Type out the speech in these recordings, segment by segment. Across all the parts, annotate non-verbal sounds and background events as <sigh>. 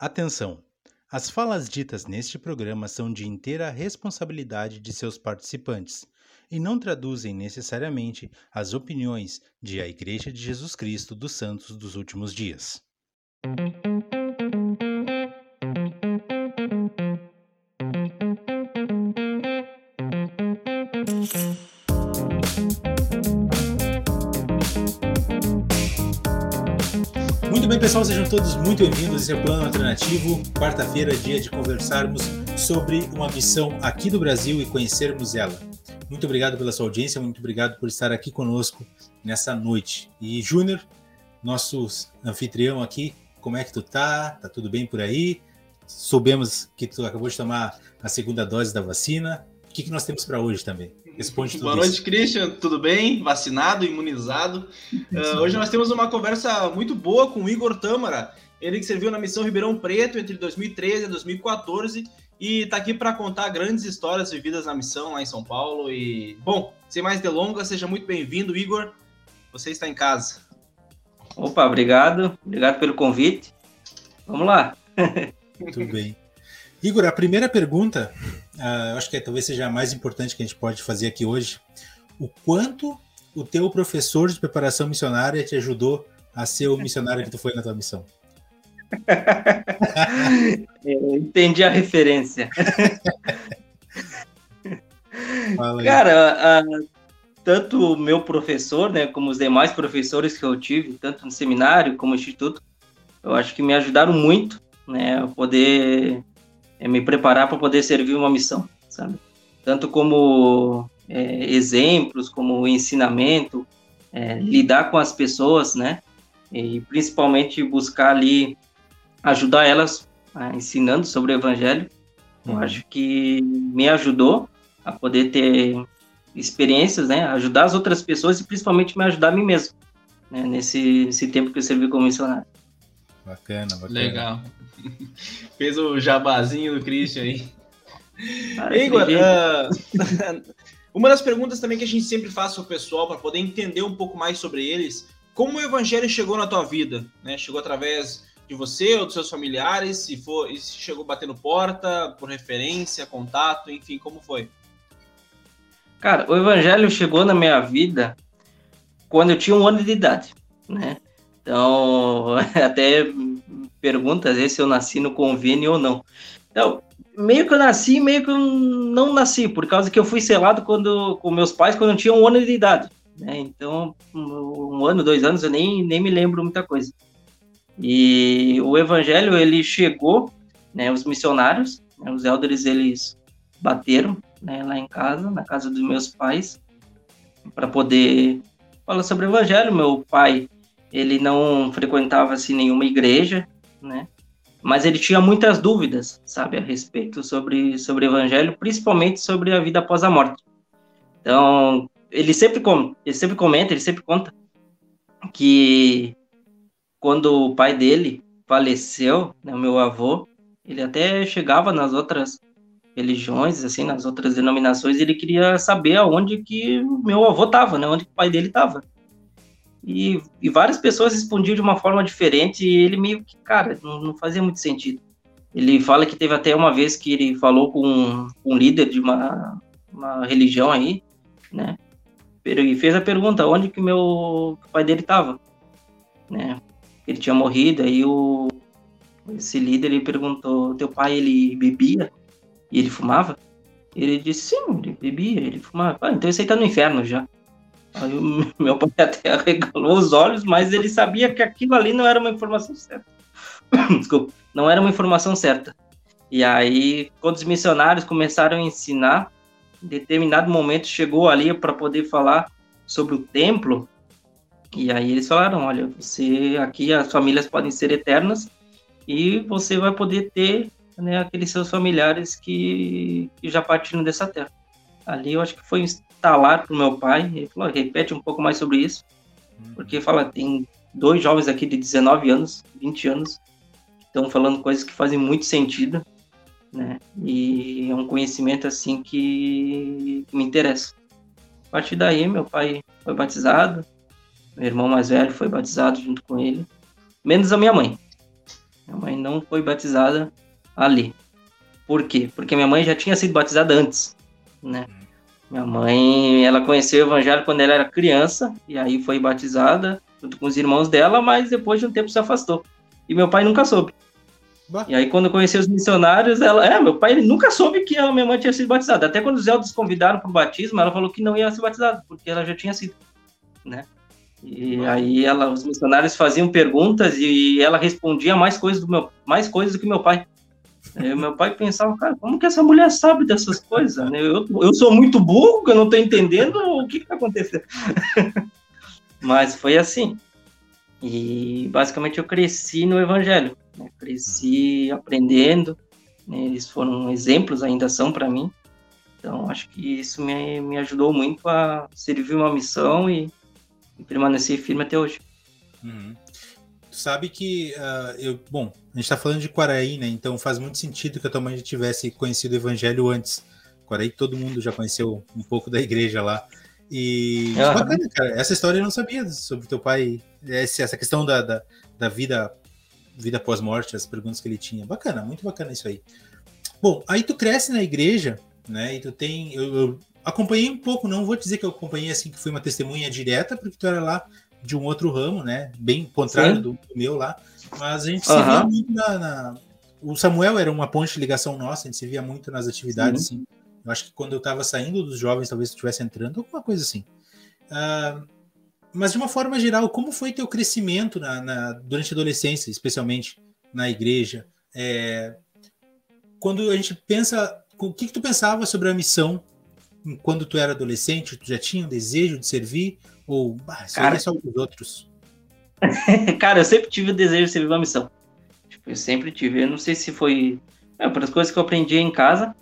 Atenção! As falas ditas neste programa são de inteira responsabilidade de seus participantes e não traduzem necessariamente as opiniões de a Igreja de Jesus Cristo dos Santos dos Últimos Dias. Pessoal, sejam todos muito bem-vindos. Esse é o Plano Alternativo. Quarta-feira, dia de conversarmos sobre uma missão aqui do Brasil e conhecermos ela. Muito obrigado pela sua audiência, muito obrigado por estar aqui conosco nessa noite. E Júnior, nosso anfitrião aqui, como é que tu tá? Tá tudo bem por aí? Soubemos que tu acabou de tomar a segunda dose da vacina. O que, que nós temos para hoje também? Responde tudo Boa noite, isso. Christian. Tudo bem? Vacinado, imunizado. Uh, <laughs> hoje nós temos uma conversa muito boa com o Igor Tâmara. Ele que serviu na missão Ribeirão Preto entre 2013 e 2014 e está aqui para contar grandes histórias vividas na missão lá em São Paulo. E, bom, sem mais delongas, seja muito bem-vindo, Igor. Você está em casa. Opa, obrigado. Obrigado pelo convite. Vamos lá. Tudo bem. Igor, a primeira pergunta, uh, eu acho que é, talvez seja a mais importante que a gente pode fazer aqui hoje. O quanto o teu professor de preparação missionária te ajudou a ser o missionário que tu foi na tua missão? <laughs> entendi a referência. Cara, uh, tanto o meu professor, né, como os demais professores que eu tive, tanto no seminário como no instituto, eu acho que me ajudaram muito, né, a poder é me preparar para poder servir uma missão, sabe? Tanto como é, exemplos, como ensinamento, é, lidar com as pessoas, né? E principalmente buscar ali ajudar elas é, ensinando sobre o Evangelho. Eu uhum. acho que me ajudou a poder ter experiências, né? Ajudar as outras pessoas e principalmente me ajudar a mim mesmo, né? Nesse, nesse tempo que eu servi como missionário. Bacana, bacana. Legal. <laughs> Fez o jabazinho do Christian aí. Igor, uh, <laughs> uma das perguntas também que a gente sempre faz para o pessoal, para poder entender um pouco mais sobre eles, como o evangelho chegou na tua vida? Né? Chegou através de você ou dos seus familiares? Se, for, se chegou batendo porta, por referência, contato, enfim, como foi? Cara, o evangelho chegou na minha vida quando eu tinha um ano de idade, né? Então, <laughs> até pergunta às vezes se eu nasci no convênio ou não. Então, meio que eu nasci, meio que eu não nasci, por causa que eu fui selado quando, com meus pais quando eu tinha um ano de idade. Né? Então, um ano, dois anos, eu nem, nem me lembro muita coisa. E o evangelho, ele chegou, né, os missionários, né, os elders, eles bateram né, lá em casa, na casa dos meus pais, para poder falar sobre o evangelho. Meu pai, ele não frequentava assim nenhuma igreja, né? Mas ele tinha muitas dúvidas, sabe, a respeito sobre sobre o evangelho, principalmente sobre a vida após a morte. Então, ele sempre ele sempre comenta, ele sempre conta que quando o pai dele faleceu, né, o meu avô, ele até chegava nas outras religiões, assim, nas outras denominações, ele queria saber aonde que meu avô estava, né, onde o pai dele estava. E, e, várias pessoas respondiam de uma forma diferente e ele meio que, cara, não, não, fazia muito sentido. Ele fala que teve até uma vez que ele falou com um, um líder de uma, uma religião aí, né? E fez a pergunta, onde que meu pai dele estava, né? Ele tinha morrido, aí o esse líder ele perguntou, teu pai ele bebia e ele fumava? Ele disse, sim, ele bebia, ele fumava. Ah, então esse aí tá no inferno já. <laughs> Meu pai até arregalou os olhos, mas ele sabia que aquilo ali não era uma informação certa. <coughs> Desculpa, não era uma informação certa. E aí, quando os missionários começaram a ensinar, em determinado momento chegou ali para poder falar sobre o templo. E aí eles falaram: olha, você aqui as famílias podem ser eternas e você vai poder ter né, aqueles seus familiares que, que já partiram dessa terra. Ali eu acho que foi instalar para o meu pai. Ele falou: repete um pouco mais sobre isso. Uhum. Porque fala, tem dois jovens aqui de 19 anos, 20 anos, que estão falando coisas que fazem muito sentido, né? E é um conhecimento assim que me interessa. A partir daí, meu pai foi batizado, meu irmão mais velho foi batizado junto com ele, menos a minha mãe. Minha mãe não foi batizada ali. Por quê? Porque minha mãe já tinha sido batizada antes, né? Minha mãe, ela conheceu o evangelho quando ela era criança e aí foi batizada junto com os irmãos dela, mas depois de um tempo se afastou. E meu pai nunca soube. Bah. E aí quando eu conheci os missionários, ela, é, meu pai ele nunca soube que a minha mãe tinha sido batizada. Até quando os Zeldas convidaram para o batismo, ela falou que não ia ser batizada, porque ela já tinha sido, né? E aí ela, os missionários faziam perguntas e ela respondia mais coisas do meu, mais coisas do que meu pai. Aí meu pai pensava, cara, como que essa mulher sabe dessas coisas? Né? Eu, eu sou muito burro, eu não estou entendendo o que está acontecendo. <laughs> Mas foi assim. E basicamente eu cresci no Evangelho. Né? Cresci aprendendo. Né? Eles foram exemplos, ainda são para mim. Então acho que isso me, me ajudou muito a servir uma missão e, e permanecer firme até hoje. Uhum sabe que uh, eu, bom, a gente está falando de Quaraí, né? Então faz muito sentido que a tua mãe já tivesse conhecido o Evangelho antes. Quaraí todo mundo já conheceu um pouco da igreja lá. E uhum. bacana, cara. Essa história eu não sabia sobre teu pai. Essa questão da, da, da vida vida pós-morte, as perguntas que ele tinha. Bacana, muito bacana isso aí. Bom, aí tu cresce na igreja, né? E tu tem. Eu, eu acompanhei um pouco, não vou dizer que eu acompanhei assim, que fui uma testemunha direta, porque tu era lá de um outro ramo, né? Bem contrário do, do, meu lá. Mas a gente se via muito na, na, O Samuel era uma ponte de ligação nossa, a gente se via muito nas atividades, Sim. assim. Eu acho que quando eu estava saindo dos jovens, talvez estivesse entrando, alguma coisa assim. Uh, mas de uma forma geral, como foi teu crescimento na, na durante a adolescência, especialmente na igreja? É, quando a gente pensa, o que, que tu pensava sobre a missão quando tu era adolescente? Tu já tinha um desejo de servir ou, bah, Cara... é só dos outros? <laughs> Cara, eu sempre tive o desejo de servir uma missão. Tipo, eu sempre tive. Eu não sei se foi. É, por as coisas que eu aprendi em casa,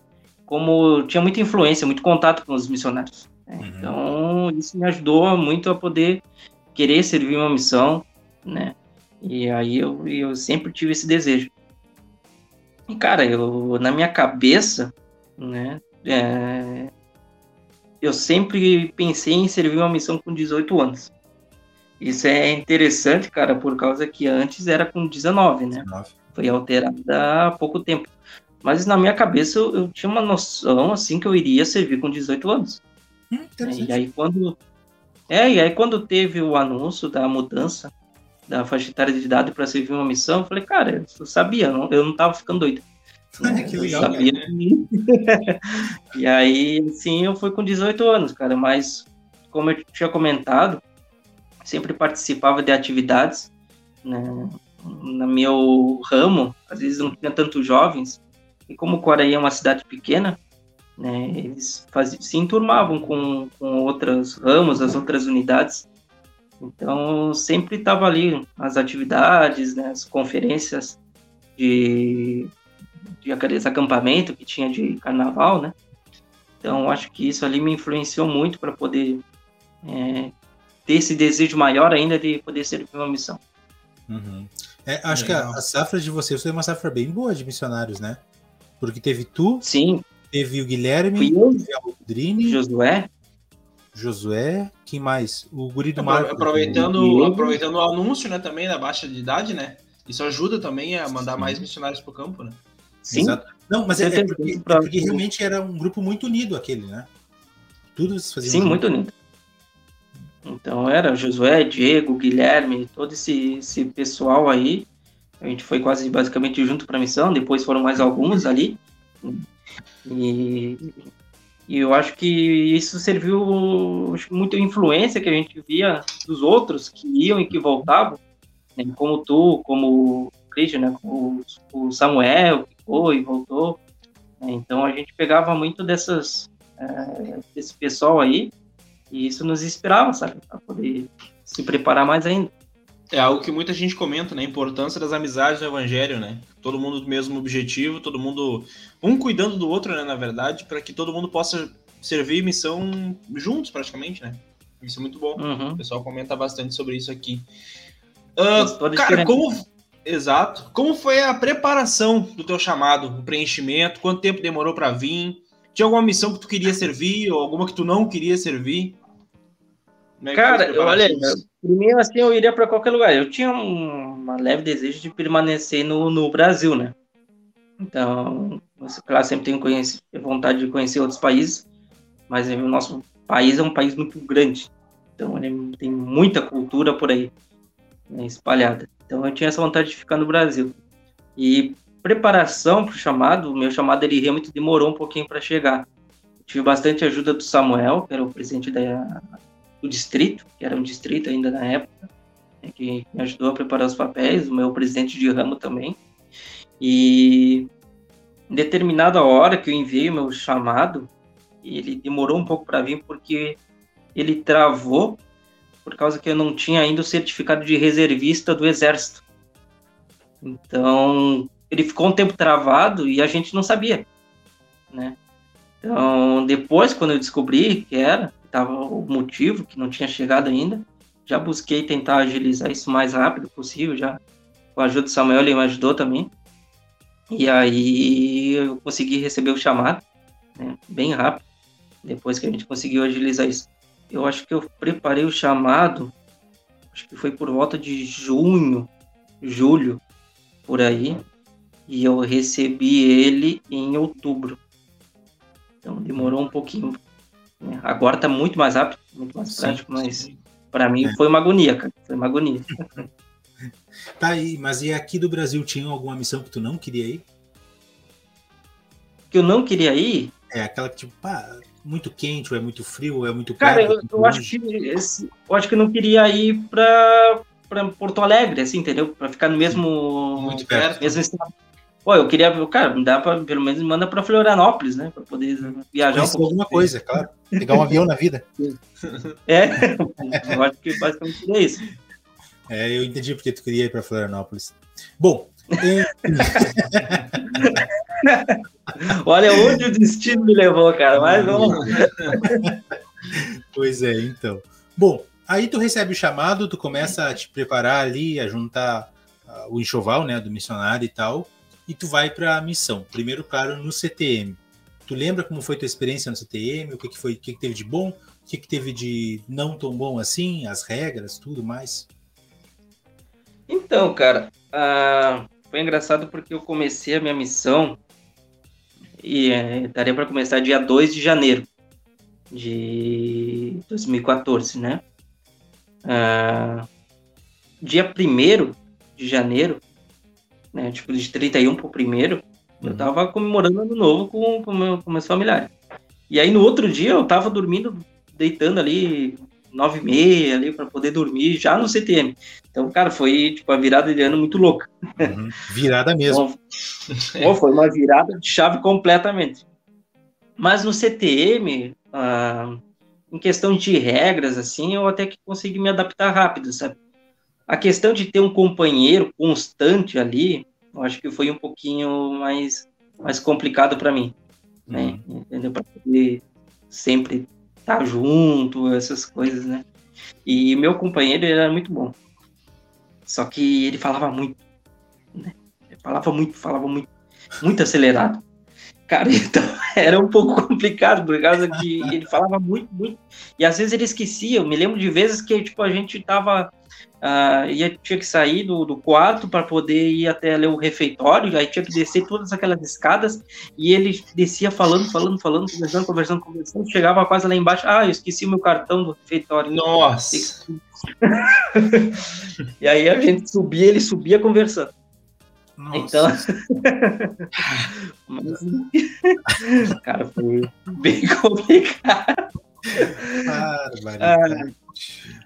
como tinha muita influência, muito contato com os missionários. Né? Uhum. Então, isso me ajudou muito a poder querer servir uma missão, né? E aí eu, eu sempre tive esse desejo. E, cara, eu, na minha cabeça, né? É, eu sempre pensei em servir uma missão com 18 anos. Isso é interessante, cara, por causa que antes era com 19, né? 19. Foi alterada há pouco tempo. Mas na minha cabeça eu, eu, tinha uma noção assim que eu iria servir com 18 anos. Hum, e aí quando é, e aí quando teve o anúncio da mudança da faixa etária de idade para servir uma missão, eu falei, cara, eu sabia, eu não, eu não tava ficando doido. Que legal. Sabia e aí, sim, eu fui com 18 anos, cara, mas como eu tinha comentado, sempre participava de atividades, né, no meu ramo, às vezes não tinha tantos jovens, e como Quaraí é uma cidade pequena, né, eles faziam, se enturmavam com, com outros ramos, as outras unidades, então sempre estava ali as atividades, né, as conferências de de aqueles acampamento que tinha de carnaval, né? Então, acho que isso ali me influenciou muito para poder é, ter esse desejo maior ainda de poder servir uma missão. Uhum. É, acho que a, a, safra de vocês foi uma safra bem boa de missionários, né? Porque teve tu, Sim. teve o Guilherme, teve a Aldrine, Josué. Josué, quem mais? O Guri do Marco. Aproveitando, aproveitando o anúncio, né, também da baixa de idade, né? Isso ajuda também a mandar Sim. mais missionários para o campo, né? Sim. Exato. Não, mas é, é, porque, é, porque, realmente era um grupo muito unido aquele, né? Tudo se fazia Sim, muito unido. Então era Josué, Diego, Guilherme, todo esse, esse pessoal aí. A gente foi quase basicamente junto para a missão, depois foram mais alguns ali. E, e eu acho que isso serviu acho, muito influência que a gente via dos outros que iam e que voltavam, né? como tu, como o Christian, né? o, o Samuel, e voltou. Né? Então a gente pegava muito dessas, é, desse pessoal aí e isso nos inspirava, sabe, para poder se preparar mais ainda. É algo que muita gente comenta, né? A importância das amizades no evangelho, né? Todo mundo do mesmo objetivo, todo mundo um cuidando do outro, né? Na verdade, para que todo mundo possa servir missão juntos, praticamente, né? Isso é muito bom. Uhum. O pessoal comenta bastante sobre isso aqui. Uh, cara, como, Exato. Como foi a preparação do teu chamado, o preenchimento? Quanto tempo demorou para vir? Tinha alguma missão que tu queria servir ou alguma que tu não queria servir? É cara, olha, primeiro assim eu iria para qualquer lugar. Eu tinha um, uma leve desejo de permanecer no, no Brasil, né? Então, claro, sempre tenho conhece, vontade de conhecer outros países, mas o nosso país é um país muito grande. Então, ele tem muita cultura por aí né, espalhada. Então, eu tinha essa vontade de ficar no Brasil. E preparação para o chamado, meu chamado ele realmente demorou um pouquinho para chegar. tive bastante ajuda do Samuel, que era o presidente da, do distrito, que era um distrito ainda na época, né, que me ajudou a preparar os papéis, o meu presidente de ramo também. E em determinada hora que eu enviei o meu chamado, ele demorou um pouco para vir porque ele travou por causa que eu não tinha ainda o certificado de reservista do Exército. Então, ele ficou um tempo travado e a gente não sabia, né? Então, depois, quando eu descobri que era, estava o motivo, que não tinha chegado ainda, já busquei tentar agilizar isso o mais rápido possível, já com a ajuda do Samuel, ele me ajudou também. E aí eu consegui receber o chamado, né, bem rápido, depois que a gente conseguiu agilizar isso. Eu acho que eu preparei o chamado, acho que foi por volta de junho, julho, por aí, e eu recebi ele em outubro. Então demorou um pouquinho. Né? Agora está muito mais rápido, muito mais sim, prático, mas para mim é. foi uma agonia, cara. Foi uma agonia. <laughs> tá aí, mas e aqui do Brasil tinha alguma missão que tu não queria ir? Que eu não queria ir? É, aquela que tipo, pá, muito quente, ou é muito frio, ou é muito Cara, eu, eu acho que eu acho que eu não queria ir para para Porto Alegre, assim, entendeu? Para ficar no mesmo muito perto. mesmo estado. Pô, eu queria, cara, dá para pelo menos manda para Florianópolis, né, para poder viajar um pouco. alguma coisa, claro. Pegar um avião na vida. <laughs> É, <laughs> eu acho que basicamente é isso. É, eu entendi porque tu queria ir para Florianópolis. Bom, <laughs> <laughs> Olha onde o destino me levou, cara. Mas vamos. <laughs> pois é, então. Bom, aí tu recebe o chamado, tu começa a te preparar ali, a juntar uh, o enxoval, né, do missionário e tal, e tu vai para a missão. Primeiro, claro, no CTM. Tu lembra como foi tua experiência no CTM? O que, que foi? O que, que teve de bom? O que, que teve de não tão bom assim? As regras, tudo mais? Então, cara, uh, foi engraçado porque eu comecei a minha missão e é, estaria para começar dia 2 de janeiro de 2014, né? Ah, dia 1 de janeiro, né, tipo de 31 para o primeiro, uhum. eu tava comemorando ano novo com, com, meu, com meus familiares. E aí no outro dia eu tava dormindo, deitando ali nove e meia ali para poder dormir já no CTM. Então, cara, foi tipo a virada de ano muito louca. Uhum. Virada mesmo. Então, foi uma virada de chave completamente. Mas no CTM, ah, em questão de regras, assim, eu até que consegui me adaptar rápido, sabe? A questão de ter um companheiro constante ali, eu acho que foi um pouquinho mais, mais complicado para mim, né? Uhum. Entendeu? Para poder sempre estar tá junto, essas coisas, né? E meu companheiro era muito bom. Só que ele falava muito, né? Ele falava muito, falava muito, muito acelerado. Cara, <laughs> então era um pouco complicado, por causa que ele falava muito, muito. E às vezes ele esquecia. Eu me lembro de vezes que tipo, a gente tava Uh, ia, tinha que sair do, do quarto para poder ir até ali, o refeitório, aí tinha que descer todas aquelas escadas, e ele descia falando, falando, falando, conversando, conversando, conversando, chegava quase lá embaixo, ah, eu esqueci o meu cartão do refeitório. Nossa! <laughs> e aí a gente subia, ele subia conversando. Nossa. Então, Mas, <laughs> cara, foi bem complicado. Ah,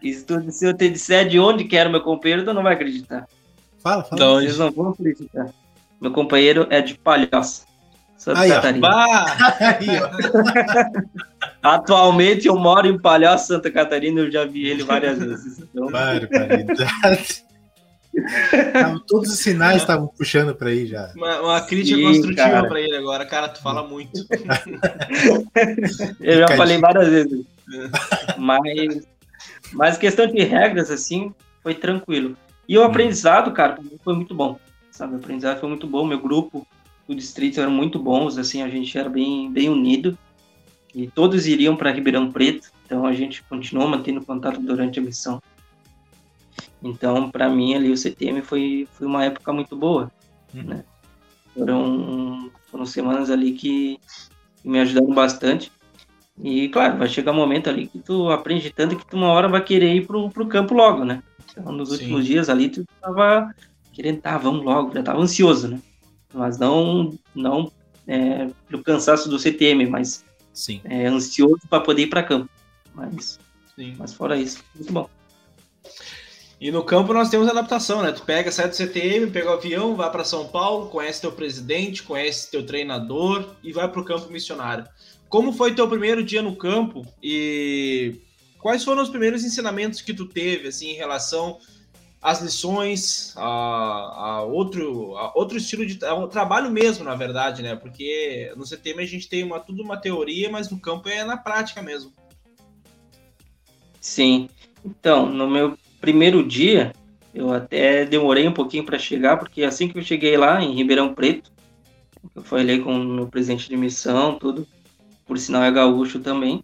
isso tudo, se eu te disser de onde que era o meu companheiro, tu não vai acreditar. Fala, fala. Então, Eles não vão acreditar. Meu companheiro é de Palhoça, Santa Aí, Catarina. Aí, <laughs> Atualmente eu moro em Palhoça, Santa Catarina, eu já vi ele várias vezes. Então... Barbaridade. Todos os sinais estavam puxando para aí já. Uma, uma crítica Sim, construtiva para ele agora. Cara, tu fala muito. <laughs> eu já falei várias vezes. Mas, mas questão de regras, assim, foi tranquilo. E o hum. aprendizado, cara, foi muito bom. Sabe, o aprendizado foi muito bom. Meu grupo, o distrito eram muito bons, assim, a gente era bem, bem unido. E todos iriam para Ribeirão Preto Então a gente continuou mantendo contato durante a missão. Então, para mim ali o CTM foi, foi uma época muito boa, uhum. né? Foram, foram semanas ali que, me ajudaram bastante. E claro, vai chegar um momento ali que tu aprende tanto que tu uma hora vai querer ir pro, pro campo logo, né? Então, nos Sim. últimos dias ali tu tava querendo, tá, vamos logo, já tava ansioso, né? Mas não, não é, pelo cansaço do CTM, mas Sim. É, ansioso para poder ir para campo. Mas, Sim. mas fora isso, muito bom. E no campo nós temos adaptação, né? Tu pega, sai do CTM, pega o avião, vai para São Paulo, conhece teu presidente, conhece teu treinador e vai para o campo missionário. Como foi teu primeiro dia no campo e quais foram os primeiros ensinamentos que tu teve assim em relação às lições, a, a outro, a outro estilo de a um trabalho mesmo, na verdade, né? Porque no CTM a gente tem uma tudo uma teoria, mas no campo é na prática mesmo. Sim. Então, no meu primeiro dia, eu até demorei um pouquinho para chegar, porque assim que eu cheguei lá em Ribeirão Preto, eu falei com o presidente de missão, tudo, por sinal é gaúcho também,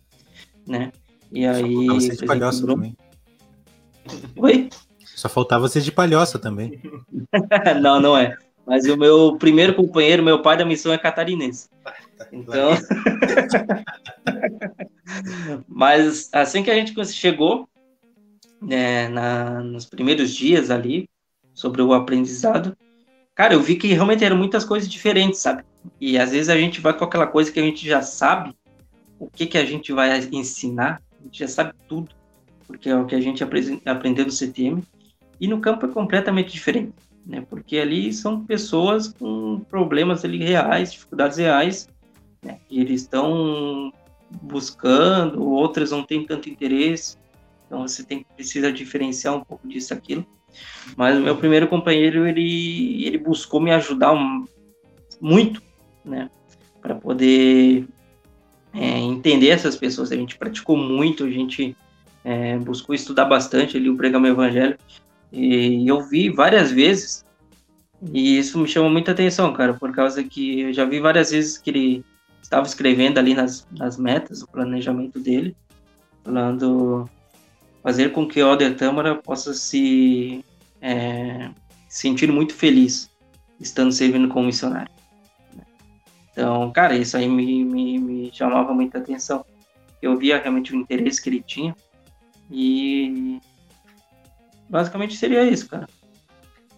né? E aí. Só faltava ser de palhoça também. Oi? Só faltava ser de palhoça também. <laughs> não, não é. Mas o meu primeiro companheiro, meu pai da missão é catarinense. Então. <laughs> Mas assim que a gente chegou, né, na, nos primeiros dias ali, sobre o aprendizado, cara, eu vi que realmente eram muitas coisas diferentes, sabe? E às vezes a gente vai com aquela coisa que a gente já sabe, o que, que a gente vai ensinar, a gente já sabe tudo, porque é o que a gente aprendeu no CTM, e no campo é completamente diferente, né? Porque ali são pessoas com problemas ali reais, dificuldades reais, né? E eles estão buscando, outras não têm tanto interesse, então você tem precisa diferenciar um pouco disso aquilo. Mas o meu primeiro companheiro ele ele buscou me ajudar um, muito, né, para poder é, entender essas pessoas. A gente praticou muito, a gente é, buscou estudar bastante ali o meu evangelho e eu vi várias vezes e isso me chamou muita atenção, cara, por causa que eu já vi várias vezes que ele estava escrevendo ali nas, nas metas, o planejamento dele, falando fazer com que o Alder Tâmara possa se é, sentir muito feliz estando servindo como missionário. Então, cara, isso aí me, me, me chamava muita atenção. Eu via realmente o interesse que ele tinha e basicamente seria isso, cara.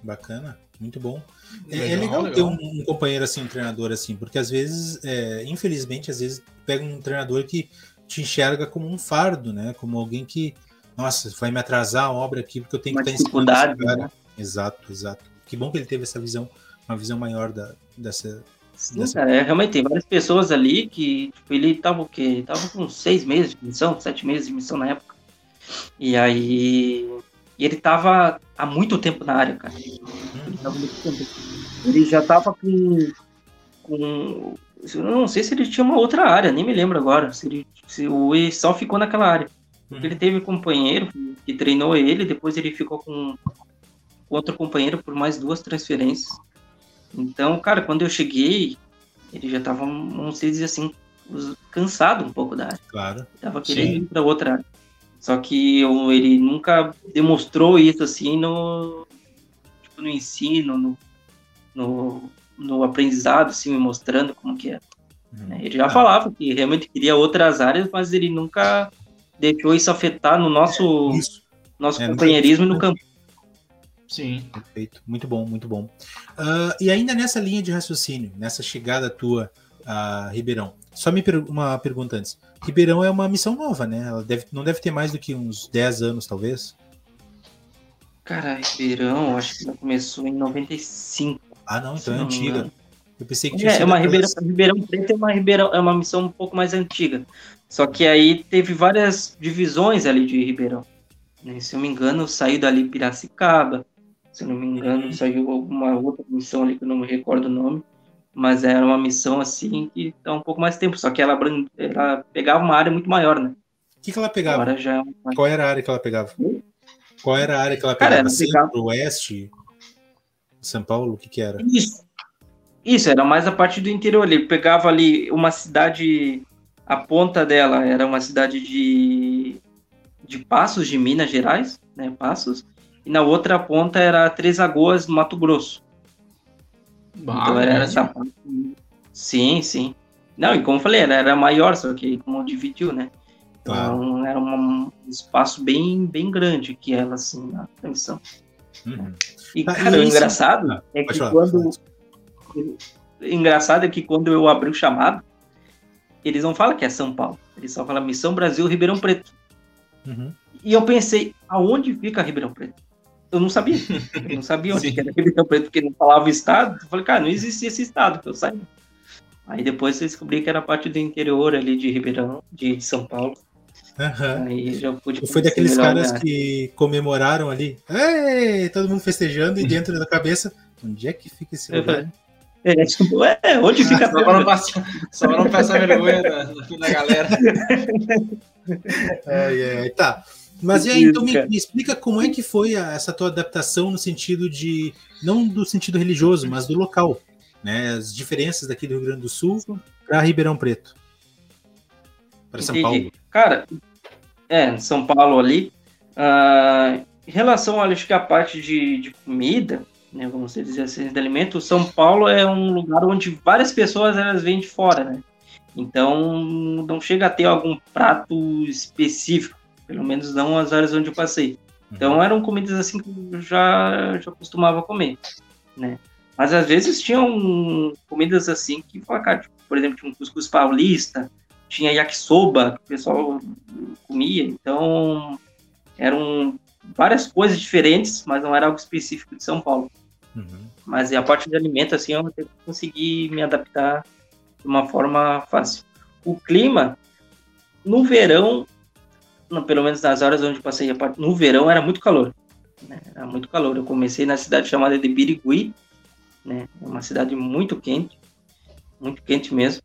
Bacana, muito bom. Legal, é, é legal, legal, ter um, um, companheiro assim, um treinador assim, porque às vezes, é, infelizmente, às vezes pega um treinador que te enxerga como um fardo, né? Como alguém que nossa, vai me atrasar a obra aqui porque eu tenho uma que estar esse cara. Né? Exato, exato. Que bom que ele teve essa visão, uma visão maior da, dessa. Sim, dessa... cara, é, realmente tem várias pessoas ali que, tipo, ele tava o quê? tava com seis meses de missão, sete meses de missão na época. E aí. E ele tava há muito tempo na área, cara. Ele, ele já tava com. com eu não sei se ele tinha uma outra área, nem me lembro agora. Se, ele, se o E só ficou naquela área. Porque ele teve um companheiro que treinou ele, depois ele ficou com outro companheiro por mais duas transferências. Então, cara, quando eu cheguei, ele já tava, vamos dizer assim, cansado um pouco da área. Claro. tava querendo Sim. ir para outra área. Só que eu, ele nunca demonstrou isso assim no, tipo, no ensino, no, no, no aprendizado, assim, me mostrando como que é. Uhum. Ele já ah. falava que realmente queria outras áreas, mas ele nunca deixou isso afetar no nosso, isso. nosso é, companheirismo no campo. Sim. Perfeito. Muito bom, muito bom. Uh, e ainda nessa linha de raciocínio, nessa chegada tua a Ribeirão, só me per uma pergunta antes. Ribeirão é uma missão nova, né? Ela deve, não deve ter mais do que uns 10 anos, talvez. Cara, Ribeirão, acho que ela começou em 95. Ah, não, então é antiga. Eu pensei que tinha é, é uma Ribeirão, Ribeirão Preto é uma Ribeirão, é uma missão um pouco mais antiga. Só que aí teve várias divisões ali de Ribeirão. Né? Se eu me engano, saiu dali Piracicaba. Se eu não me engano, uhum. saiu alguma outra missão ali que eu não me recordo o nome. Mas era uma missão assim que tá um pouco mais tempo. Só que ela, ela pegava uma área muito maior, né? O que, que ela pegava? Agora já é uma... Qual era a área que ela pegava? Qual era a área que ela pegava? Cara, ela pegava... Centro, Oeste? São Paulo? O que, que era? Isso. Isso, era mais a parte do interior. Ele pegava ali uma cidade a ponta dela era uma cidade de, de Passos, de Minas Gerais, né, Passos, e na outra ponta era Três Lagoas, Mato Grosso. Bah, então era essa parte. Sim, sim. Não, e como eu falei, ela era maior, só que como dividiu, né? Claro. Então era um espaço bem, bem grande que ela, assim, na transmissão. Uhum. E ah, cara, o engraçado ah, é que quando. Engraçado é que quando eu abri o chamado, eles não falam que é São Paulo. Eles só falam Missão Brasil Ribeirão Preto. Uhum. E eu pensei, aonde fica Ribeirão Preto? Eu não sabia. Eu não sabia <laughs> onde era Ribeirão Preto, porque não falava o estado. Eu falei, cara, não existia esse estado que eu saiba. Aí depois eu descobri que era parte do interior ali de Ribeirão, de São Paulo. Uhum. Aí já pude Foi daqueles caras que comemoraram ali. Ei, todo mundo festejando e <laughs> dentro da cabeça, onde é que fica esse lugar? É, tipo, é, onde fica ah, só, para não passar, só para não passar vergonha da, da galera. <laughs> ai, ai, tá. Mas e aí, então me, me, explica como é que foi a, essa tua adaptação no sentido de, não do sentido religioso, mas do local, né? As diferenças daqui do Rio Grande do Sul para Ribeirão Preto, para São Paulo. Cara, é, São Paulo ali. Uh, em relação, acho que a parte de, de comida, né, vamos dizer assim, de alimento, São Paulo é um lugar onde várias pessoas elas vêm de fora, né? Então, não chega a ter algum prato específico, pelo menos não as áreas onde eu passei. Então, uhum. eram comidas assim que eu já, já costumava comer, né? Mas às vezes tinham comidas assim que, tipo, por exemplo, tinha um cuscuz paulista, tinha yakisoba, que o pessoal comia, então eram várias coisas diferentes, mas não era algo específico de São Paulo. Uhum. Mas a parte de alimento, assim, eu consegui me adaptar de uma forma fácil. O clima, no verão, no, pelo menos nas horas onde passei a parte, no verão era muito calor. Né? Era muito calor. Eu comecei na cidade chamada de Birigui, né? É uma cidade muito quente, muito quente mesmo.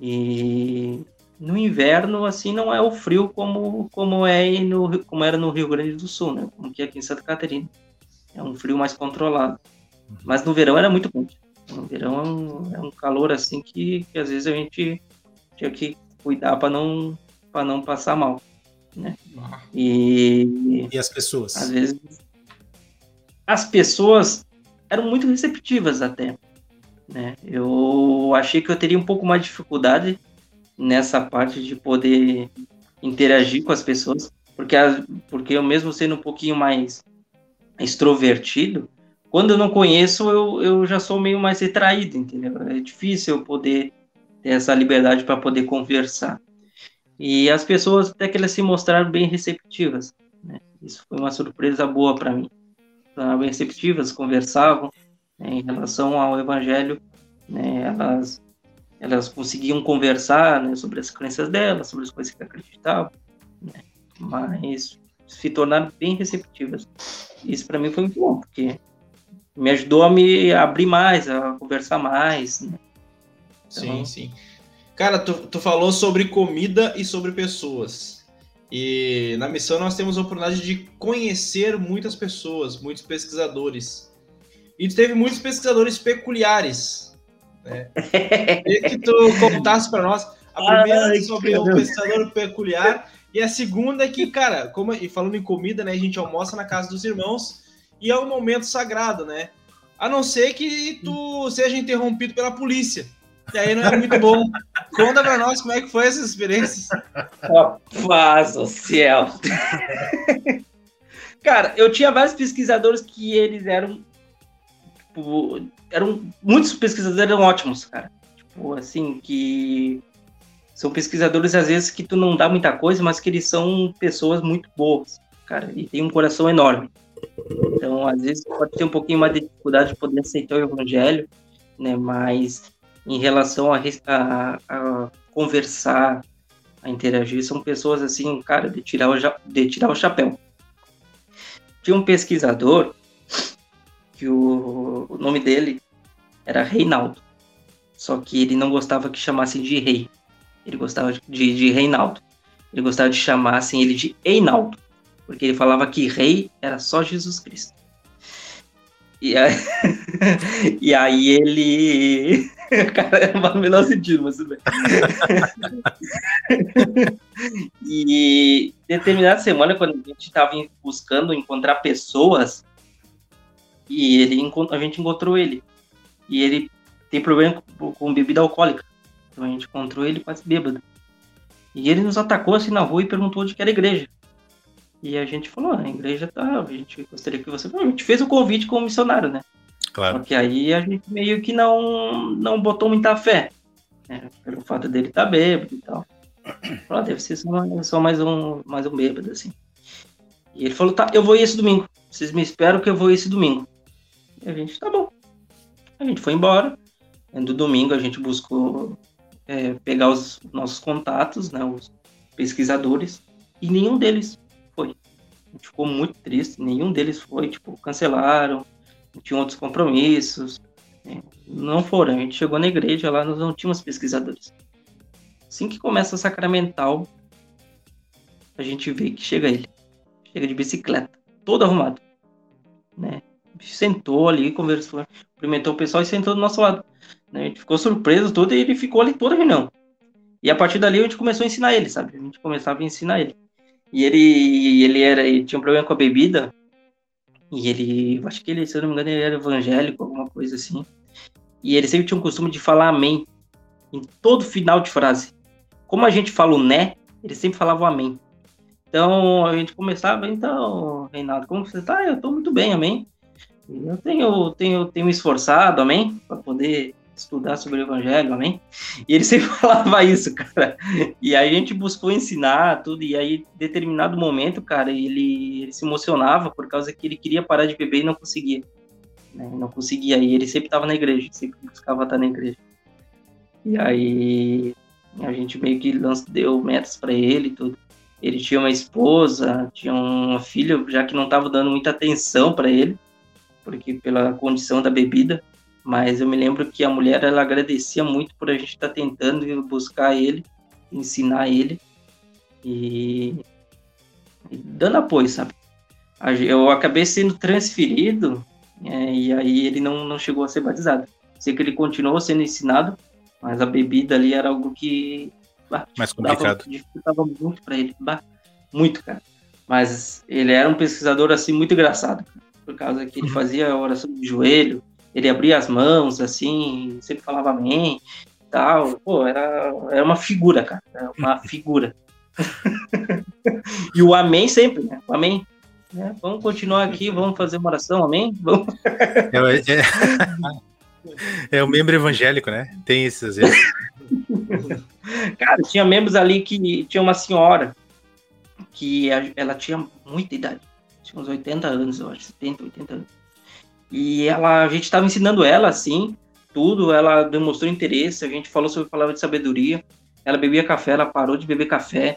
E no inverno, assim, não é o frio como, como, é no, como era no Rio Grande do Sul, né? Como que é aqui em Santa Catarina. É um frio mais controlado. Mas no verão era muito quente. No verão é um, é um calor assim que, que às vezes a gente tinha que cuidar para não, não passar mal. Né? Ah. E, e as pessoas? Às vezes. As pessoas eram muito receptivas até. Né? Eu achei que eu teria um pouco mais de dificuldade nessa parte de poder interagir com as pessoas, porque, porque eu mesmo sendo um pouquinho mais extrovertido, quando eu não conheço, eu, eu já sou meio mais retraído, entendeu? É difícil eu poder ter essa liberdade para poder conversar. E as pessoas até que elas se mostraram bem receptivas. Né? Isso foi uma surpresa boa para mim. Estavam bem receptivas, conversavam, né, em relação ao Evangelho, né, elas, elas conseguiam conversar né, sobre as crenças delas, sobre as coisas que acreditavam, né, mas se tornaram bem receptivas. Isso para mim foi muito bom, porque me ajudou a me abrir mais, a conversar mais. Né? Então, sim, sim. Cara, tu, tu falou sobre comida e sobre pessoas. E na missão nós temos a oportunidade de conhecer muitas pessoas, muitos pesquisadores. E teve muitos pesquisadores peculiares. Né? Queria que tu contasse para nós a primeira Ai, sobre o pesquisador peculiar e a segunda é que, cara, como e falando em comida, né, a gente almoça na casa dos irmãos e é um momento sagrado, né? A não ser que tu seja interrompido pela polícia. E aí não é muito bom. Conta pra nós como é que foi essas experiências. Rapaz, o céu. Cara, eu tinha vários pesquisadores que eles eram tipo, eram muitos pesquisadores eram ótimos, cara. Tipo, assim, que são pesquisadores às vezes que tu não dá muita coisa, mas que eles são pessoas muito boas, cara, e tem um coração enorme. Então, às vezes pode ter um pouquinho mais de dificuldade de poder aceitar o evangelho, né, mas em relação a, a, a conversar, a interagir, são pessoas assim, cara, de tirar o, de tirar o chapéu. Tinha um pesquisador que o, o nome dele era Reinaldo. Só que ele não gostava que chamassem de rei. Ele gostava de, de Reinaldo. Ele gostava de chamassem ele de Einaldo. Porque ele falava que rei era só Jesus Cristo. E aí, <laughs> e aí ele. Cara, é no menor sentido, mas tudo bem. <laughs> e determinada semana, quando a gente estava buscando encontrar pessoas, e ele a gente encontrou ele. E ele tem problema com, com bebida alcoólica. Então a gente encontrou ele quase bêbado. E ele nos atacou assim na rua e perguntou onde que era a igreja. E a gente falou, ah, a igreja tá, a gente gostaria que você... A gente fez o convite como missionário, né? Claro. Só que aí a gente meio que não, não botou muita fé. Né? Pelo fato dele estar tá bêbado e tal. Falou, ah, deve ser só, só, mais, um, mais um bêbado, assim. E ele falou, tá, eu vou ir esse domingo. Vocês me esperam que eu vou ir esse domingo. E a gente, tá bom. A gente foi embora. No domingo a gente buscou é, pegar os nossos contatos, né, os pesquisadores, e nenhum deles foi. A gente ficou muito triste, nenhum deles foi, tipo, cancelaram, tinham outros compromissos, né, não foram. A gente chegou na igreja lá, nós não tínhamos pesquisadores. Assim que começa a sacramental, a gente vê que chega ele. Chega de bicicleta, todo arrumado, né? Sentou ali, conversou, cumprimentou o pessoal e sentou do nosso lado. Né? A gente ficou surpreso todo e ele ficou ali toda a reunião. E a partir dali a gente começou a ensinar ele, sabe? A gente começava a ensinar ele. E ele, ele era, ele tinha um problema com a bebida. E ele, acho que ele, se eu não me engano, ele era evangélico, alguma coisa assim. E ele sempre tinha um costume de falar amém em todo final de frase. Como a gente fala o né, ele sempre falava o amém. Então a gente começava, então, Reinaldo, como você está? Eu estou muito bem, amém. Eu tenho, tenho, tenho me esforçado, amém, para poder estudar sobre o evangelho, amém? E ele <laughs> sempre falava isso, cara. E aí a gente buscou ensinar tudo, e aí, em determinado momento, cara, ele, ele se emocionava por causa que ele queria parar de beber e não conseguia. Né? Não conseguia, e ele sempre estava na igreja, sempre buscava estar na igreja. E aí a gente meio que deu metas para ele tudo. Ele tinha uma esposa, tinha uma filha, já que não estava dando muita atenção para ele, porque pela condição da bebida. Mas eu me lembro que a mulher ela agradecia muito por a gente estar tá tentando buscar ele, ensinar ele e, e dando apoio, sabe? Eu acabei sendo transferido é, e aí ele não, não chegou a ser batizado. Sei que ele continuou sendo ensinado, mas a bebida ali era algo que bah, mais complicado. Dificultava muito para ele, bah, muito, cara. Mas ele era um pesquisador assim muito engraçado, por causa que ele fazia oração de joelho, ele abria as mãos, assim, sempre falava amém, tal. Pô, era, era uma figura, cara, era uma <laughs> figura. e o amém sempre, né? O amém. É, vamos continuar aqui, vamos fazer uma oração, amém? Vamos. É, é, é o membro evangélico, né? Tem vezes. Cara, tinha membros ali que tinha uma senhora que ela tinha muita idade, tinha uns 80 anos, eu acho, 70, 80 anos. E ela, a gente estava ensinando ela, assim, tudo, ela demonstrou interesse, a gente falou sobre palavra de sabedoria, ela bebia café, ela parou de beber café,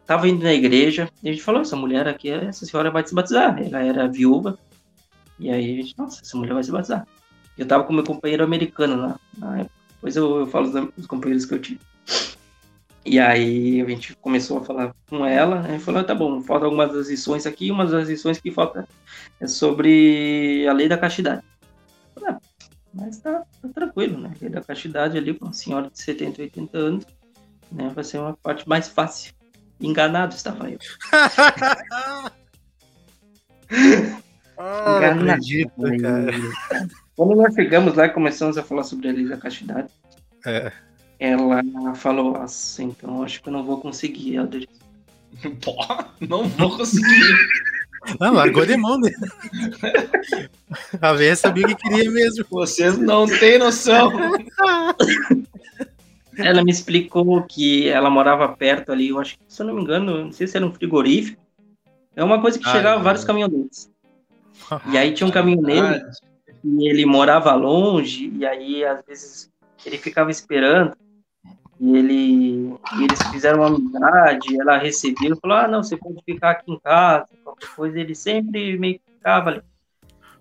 estava indo na igreja, e a gente falou, essa mulher aqui, essa senhora vai se batizar, ela era viúva, e aí a gente, nossa, essa mulher vai se batizar. Eu estava com meu companheiro americano lá, na época, depois eu, eu falo dos companheiros que eu tive. E aí a gente começou a falar com ela, a gente falou, tá bom, faltam algumas das lições aqui, uma das lições que falta é sobre a lei da castidade. Ah, mas tá, tá, tranquilo, né? A lei da castidade ali com uma senhora de 70, 80 anos, né? Vai ser uma parte mais fácil. Enganado estava eu. oh, Enganado. Acredito, cara. Quando nós chegamos lá e começamos a falar sobre a lei da castidade, é ela falou assim, então acho que eu não vou conseguir. <laughs> Pô, não vou conseguir. <laughs> Não, largou de mão, né? A Véia sabia o que queria mesmo. Vocês não têm noção. <laughs> Ela me explicou que ela morava perto ali, eu acho que, se eu não me engano, não sei se era um frigorífico. É uma coisa que ah, chegava vários caminhoneiros. E aí tinha um caminhoneiro e ele morava longe, e aí às vezes ele ficava esperando e ele e eles fizeram uma amizade, ela recebeu, falou, ah, não, você pode ficar aqui em casa, qualquer coisa, ele sempre meio que ficava ali.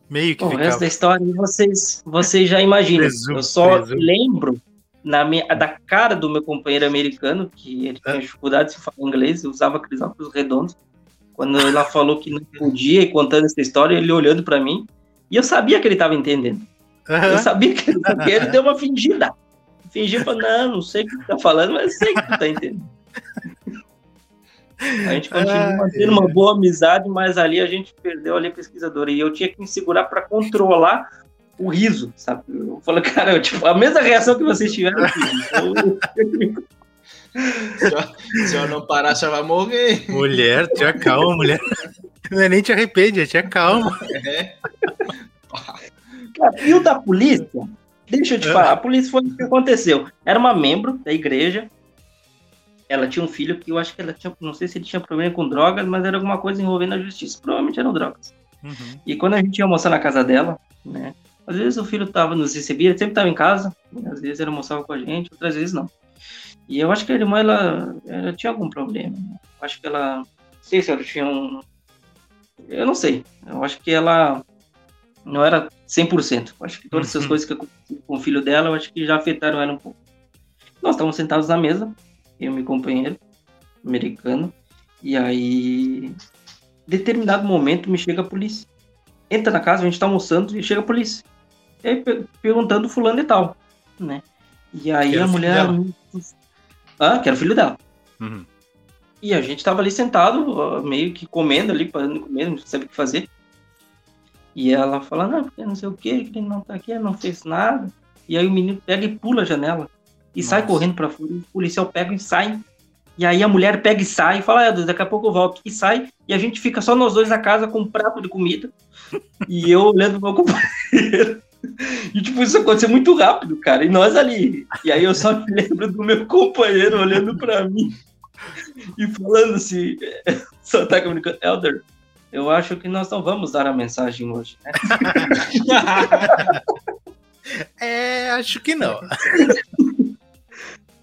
Meio que Bom, ficava. O resto da história vocês, vocês já imaginam. eu só lembro na minha, da cara do meu companheiro americano, que ele tinha é. dificuldade de falar inglês, usava aqueles óculos redondos. Quando ela falou que não podia, e contando essa história, ele olhando para mim, E eu sabia que ele estava entendendo. Uhum. Eu sabia que ele, ele deu uma fingida. Fingiu, falou, não, não sei o que tu tá falando, mas sei que tu tá entendendo. A gente continua mantendo uma boa amizade, mas ali a gente perdeu ali a pesquisadora. E eu tinha que me segurar para controlar o riso, sabe? Eu falei, cara, eu, tipo, a mesma reação que vocês tiveram aqui. <laughs> se, eu, não parar, já vai morrer. Mulher, te calma, mulher. Não é nem te arrepende, é te acalma. É. Cara, e o da polícia? Deixa eu te falar, a polícia foi o que aconteceu. Era uma membro da igreja. Ela tinha um filho que eu acho que ela tinha, não sei se ele tinha problema com drogas, mas era alguma coisa envolvendo a justiça. Provavelmente eram drogas. Uhum. E quando a gente ia almoçar na casa dela, né? Às vezes o filho tava, nos recebia, ele sempre estava em casa, às vezes ele almoçava com a gente, outras vezes não. E eu acho que a irmã, ela, ela tinha algum problema. Né? Eu acho que ela, não sei se ela tinha um, eu não sei, eu acho que ela não era 100%. Eu acho que todas essas uhum. coisas que aconteceram com o filho dela, eu acho que já afetaram ela um pouco. Nós estávamos sentados na mesa, eu e meu companheiro, americano, e aí, determinado momento, me chega a polícia. Entra na casa, a gente está almoçando e chega a polícia. E aí, perguntando fulano e tal, né? E aí a mulher... Ah, que era o filho dela. Uhum. E a gente tava ali sentado, meio que comendo ali, parando de comer, não sabe o que fazer. E ela fala, não, porque não sei o que, que ele não tá aqui, não fez nada. E aí o menino pega e pula a janela. E Nossa. sai correndo pra fora. O policial pega e sai. E aí a mulher pega e sai e fala, ah, daqui a pouco eu volto. E sai. E a gente fica só nós dois na casa com um prato de comida. <laughs> e eu olhando pro meu companheiro. <laughs> E, tipo, isso aconteceu muito rápido, cara. E nós ali. E aí eu só me lembro do meu companheiro olhando pra mim <laughs> e falando assim, só tá comunicando, Elder, eu acho que nós não vamos dar a mensagem hoje, né? <laughs> é, acho que não. <laughs>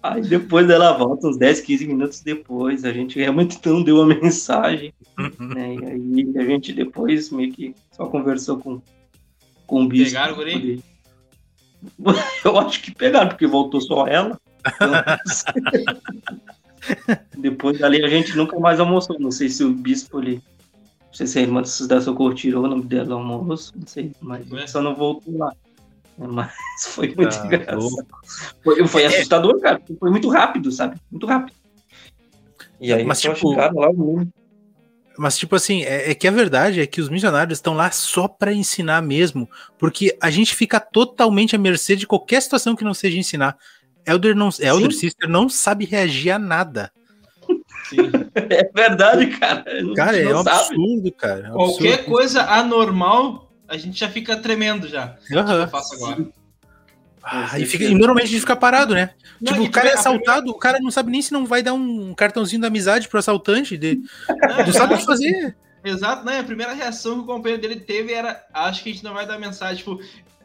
Aí depois ela volta, uns 10, 15 minutos depois, a gente realmente não deu a mensagem, uhum. né? E aí a gente depois meio que só conversou com, com o bispo. Pegaram o guri? <laughs> Eu acho que pegaram, porque voltou só ela. Então... Depois dali a gente nunca mais almoçou. Não sei se o bispo ali. Não sei se a irmã da Socorro tirou o nome dela do almoço, não sei, mas é. só não voltou lá. Mas <laughs> foi muito ah, engraçado. Foi, foi é. assustador, cara. Foi muito rápido, sabe? Muito rápido. E aí, mas tipo, lá mas, tipo assim, é, é, que a verdade é que os missionários estão lá só para ensinar mesmo, porque a gente fica totalmente à mercê de qualquer situação que não seja ensinar. Elder, não, Elder Sister não sabe reagir a nada. Sim. <laughs> É verdade, cara. Cara, é um sabe. absurdo, cara. É um Qualquer absurdo. coisa anormal, a gente já fica tremendo já. Uhum. Eu faço agora. Ah, e, fica, e, normalmente a gente fica parado, né? Não, tipo, o cara é assaltado, primeira... o cara não sabe nem se não vai dar um cartãozinho da amizade pro assaltante. De... Não, não sabe o que fazer. Exato, né? A primeira reação que o companheiro dele teve era: acho que a gente não vai dar mensagem. Tipo,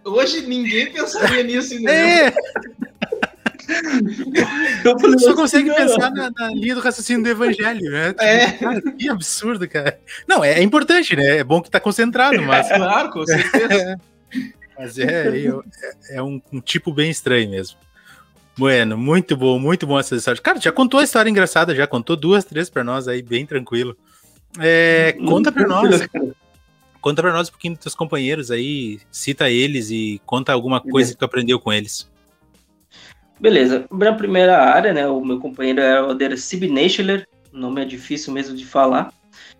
hoje ninguém pensaria nisso, entendeu? É. <laughs> Eu falei, só consegue não. pensar na, na, linha do raciocínio do evangelho, né? É. Cara, que absurdo, cara. Não, é, é, importante, né? É bom que tá concentrado, <laughs> mas. É, claro, com certeza. <laughs> mas é, é, é um, um, tipo bem estranho mesmo. Bueno, muito bom, muito bom essa história. Cara, já contou a história engraçada, já contou duas, três para nós aí, bem tranquilo. É, conta para nós. Conta para nós um pouquinho dos teus companheiros aí, cita eles e conta alguma coisa que tu aprendeu com eles. Beleza. Na primeira área, né, o meu companheiro é o Der Sibneichler, o nome é difícil mesmo de falar.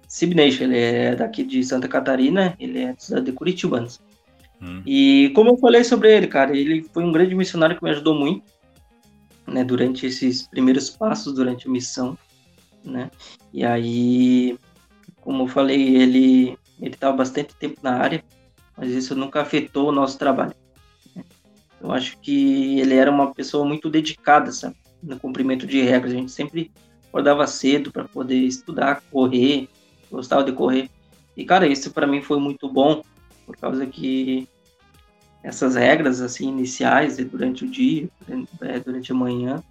Sibneichler é daqui de Santa Catarina, ele é de Curitibanos. Hum. E como eu falei sobre ele, cara, ele foi um grande missionário que me ajudou muito, né, durante esses primeiros passos durante a missão, né? E aí, como eu falei, ele ele estava bastante tempo na área, mas isso nunca afetou o nosso trabalho. Eu acho que ele era uma pessoa muito dedicada, sabe? No cumprimento de regras. A gente sempre acordava cedo para poder estudar, correr, gostava de correr. E, cara, isso para mim foi muito bom, por causa que essas regras, assim, iniciais, durante o dia, é, durante a manhã,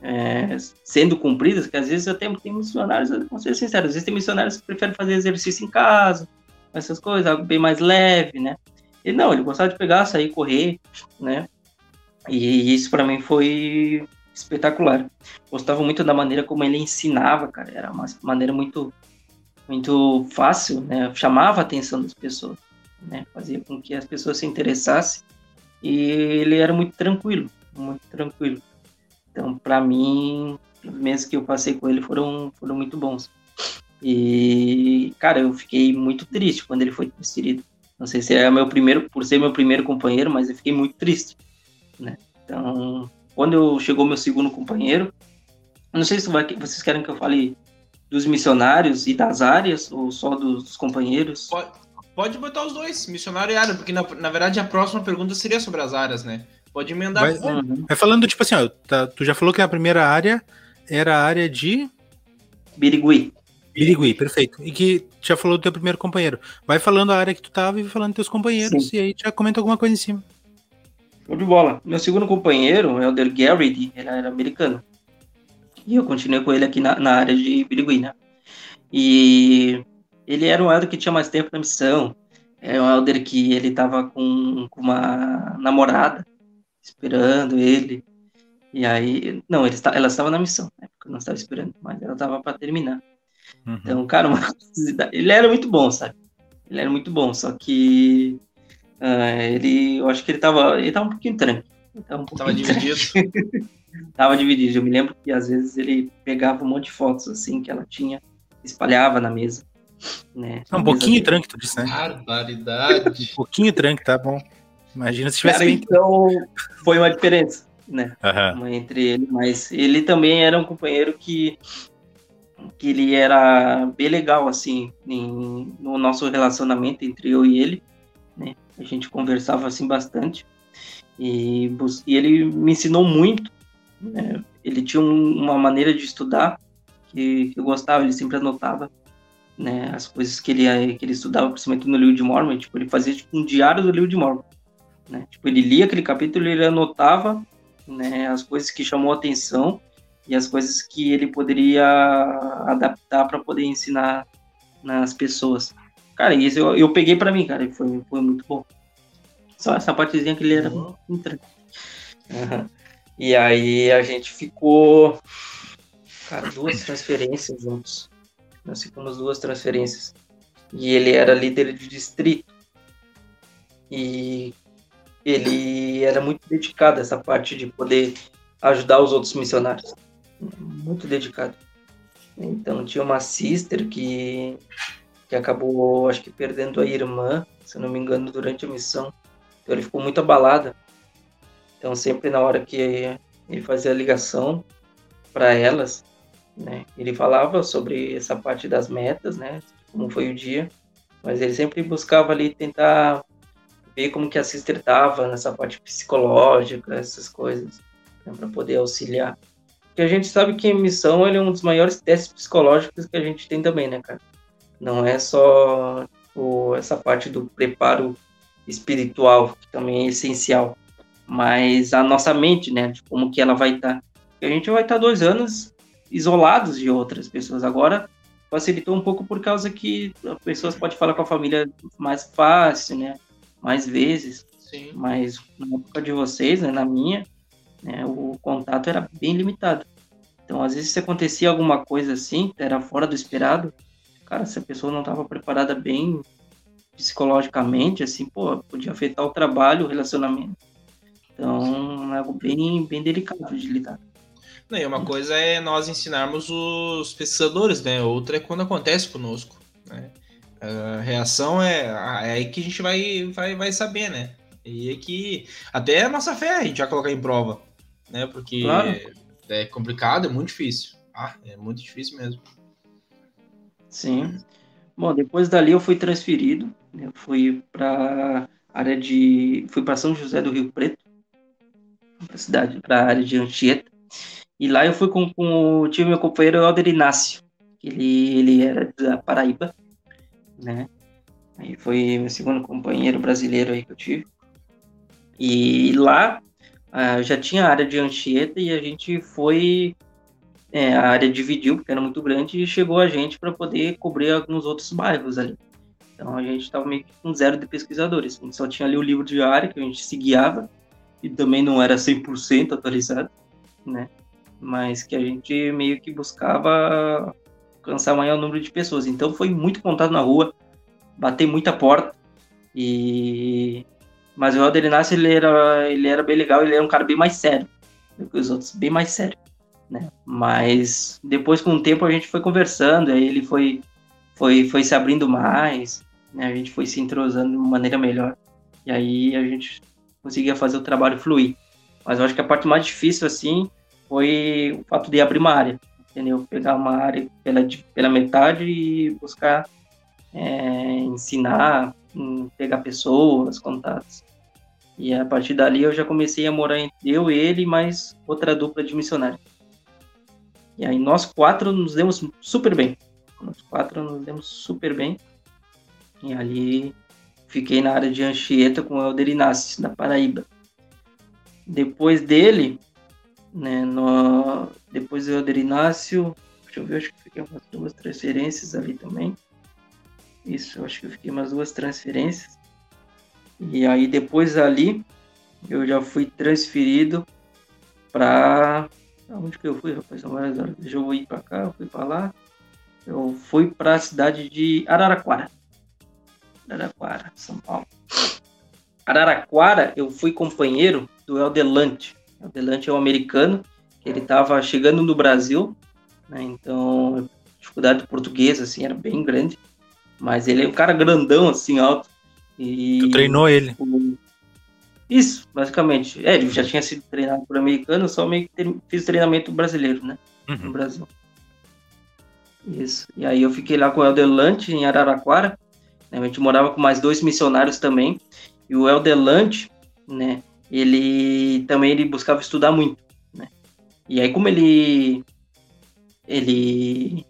é, sendo cumpridas, que às vezes até tem missionários, vou ser sincero, existem missionários que preferem fazer exercício em casa, essas coisas, algo bem mais leve, né? Ele não, ele gostava de pegar, sair, correr, né? E isso para mim foi espetacular. Gostava muito da maneira como ele ensinava, cara. Era uma maneira muito, muito fácil, né? Chamava a atenção das pessoas. né? Fazia com que as pessoas se interessassem e ele era muito tranquilo, muito tranquilo. Então, para mim, os meses que eu passei com ele foram, foram muito bons. E, cara, eu fiquei muito triste quando ele foi transferido. Não sei se é meu primeiro, por ser meu primeiro companheiro, mas eu fiquei muito triste, né? Então, quando eu chegou meu segundo companheiro, não sei se vai, vocês querem que eu fale dos missionários e das áreas ou só dos companheiros. Pode, pode botar os dois, missionário e área, porque na, na verdade a próxima pergunta seria sobre as áreas, né? Pode emendar. Vai, uhum. vai falando, tipo assim, ó, tá, tu já falou que a primeira área era a área de. Birigui. Birigui, perfeito. E que já falou do teu primeiro companheiro. Vai falando a área que tu tava e vai falando dos teus companheiros, Sim. e aí já comenta alguma coisa em cima. Show de bola. Meu segundo companheiro é o Del Garrity, ele era americano. E eu continuei com ele aqui na, na área de Birigui, né? E ele era um elder que tinha mais tempo na missão. É um elder que ele tava com, com uma namorada esperando ele. E aí, não, ele, ela estava na missão, né? Porque eu não estava esperando, mas ela estava para terminar. Uhum. Então, cara, uma <laughs> ele era muito bom, sabe? Ele era muito bom, só que uh, ele, eu acho que ele tava, ele tava um pouquinho tranquilo. Tava, um tava dividido. <laughs> tava dividido. Eu me lembro que às vezes ele pegava um monte de fotos assim que ela tinha, espalhava na mesa. Né, um pouquinho tranque, tu disse, né? Barbaridade. um pouquinho tranque, tá bom. Imagina se tivesse. Cara, então, foi uma diferença, né? Uhum. Entre ele, mas ele também era um companheiro que que ele era bem legal, assim, em, no nosso relacionamento entre eu e ele, né? A gente conversava, assim, bastante. E, e ele me ensinou muito, né? Ele tinha um, uma maneira de estudar que, que, eu gostava, ele sempre anotava, né? As coisas que ele, que ele estudava, principalmente no livro de Mormon, tipo, ele fazia, tipo, um diário do livro de Mormon, né? Tipo, ele lia aquele capítulo, ele anotava, né, as coisas que chamou a atenção e as coisas que ele poderia adaptar para poder ensinar nas pessoas. Cara, isso eu, eu peguei para mim, cara, e foi, foi muito bom. Só essa partezinha que ele era uhum. Uhum. E aí a gente ficou, cara, duas transferências juntos. Nós ficamos duas transferências. E ele era líder de distrito. E ele era muito dedicado a essa parte de poder ajudar os outros missionários muito dedicado. Então tinha uma sister que, que acabou, acho que perdendo a irmã, se não me engano, durante a missão. Então ele ficou muito abalado. Então sempre na hora que ele fazia a ligação para elas, né, ele falava sobre essa parte das metas, né, como foi o dia, mas ele sempre buscava ali tentar ver como que a sister estava nessa parte psicológica, essas coisas, né, para poder auxiliar. Porque a gente sabe que a missão é um dos maiores testes psicológicos que a gente tem também, né, cara? Não é só o, essa parte do preparo espiritual, que também é essencial, mas a nossa mente, né, de como que ela vai estar. Tá. a gente vai estar tá dois anos isolados de outras pessoas. Agora facilitou um pouco por causa que as pessoas podem falar com a família mais fácil, né, mais vezes. Sim. Mas na época de vocês, né, na minha, né, o contato era bem limitado. Então, às vezes, se acontecia alguma coisa assim, era fora do esperado, cara, se a pessoa não estava preparada bem psicologicamente, assim, pô, podia afetar o trabalho, o relacionamento. Então, é algo bem, bem delicado de lidar. Não, e uma coisa é nós ensinarmos os pesquisadores, né? Outra é quando acontece conosco, né? A reação é, é aí que a gente vai, vai, vai saber, né? E é que até a nossa fé a gente vai colocar em prova né? Porque claro. é, complicado, é muito difícil. Ah, é muito difícil mesmo. Sim. Bom, depois dali eu fui transferido, eu fui para área de, fui para São José do Rio Preto, para cidade, para a área de Anchieta. E lá eu fui com, com tive meu companheiro Alder Inácio, ele ele era da Paraíba, né? Aí foi meu segundo companheiro brasileiro aí que eu tive. E lá uh, já tinha a área de Anchieta e a gente foi. É, a área dividiu, porque era muito grande, e chegou a gente para poder cobrir alguns outros bairros ali. Então a gente estava meio que com zero de pesquisadores. A gente só tinha ali o livro de área que a gente se guiava, e também não era 100% atualizado, né? Mas que a gente meio que buscava alcançar o maior número de pessoas. Então foi muito contado na rua, bater muita porta, E mas o Helder Inácio, ele era, ele era bem legal, ele era um cara bem mais sério do que os outros, bem mais sério, né? Mas depois, com o tempo, a gente foi conversando, aí ele foi, foi, foi se abrindo mais, né? A gente foi se entrosando de uma maneira melhor. E aí a gente conseguia fazer o trabalho fluir. Mas eu acho que a parte mais difícil, assim, foi o fato de abrir uma área, entendeu? Pegar uma área pela, pela metade e buscar é, ensinar, pegar pessoas, contatos. E a partir dali eu já comecei a morar entre eu, ele mais outra dupla de missionários. E aí nós quatro nos demos super bem. Nós quatro nos demos super bem. E ali fiquei na área de Anchieta com o Helder Inácio, da Paraíba. Depois dele, né, no, depois do Helder Inácio, deixa eu ver, acho que fiquei umas duas transferências ali também. Isso, acho que eu fiquei umas duas transferências. E aí depois ali eu já fui transferido para onde que eu fui, rapaz? Várias horas. Deixa eu ir para cá, eu fui para lá. Eu fui para a cidade de Araraquara. Araraquara, São Paulo. Araraquara, eu fui companheiro do Eldelante. O Eldelante é um americano, ele estava chegando no Brasil, né? Então, dificuldade do português assim era bem grande, mas ele é um cara grandão assim, alto. E tu treinou ele? Isso, basicamente. É, ele já tinha sido treinado por americano, só meio que fiz treinamento brasileiro, né? Uhum. No Brasil. Isso. E aí eu fiquei lá com o Eldelante em Araraquara. Né? A gente morava com mais dois missionários também. E o Eldelante, né? Ele também ele buscava estudar muito, né? E aí como ele ele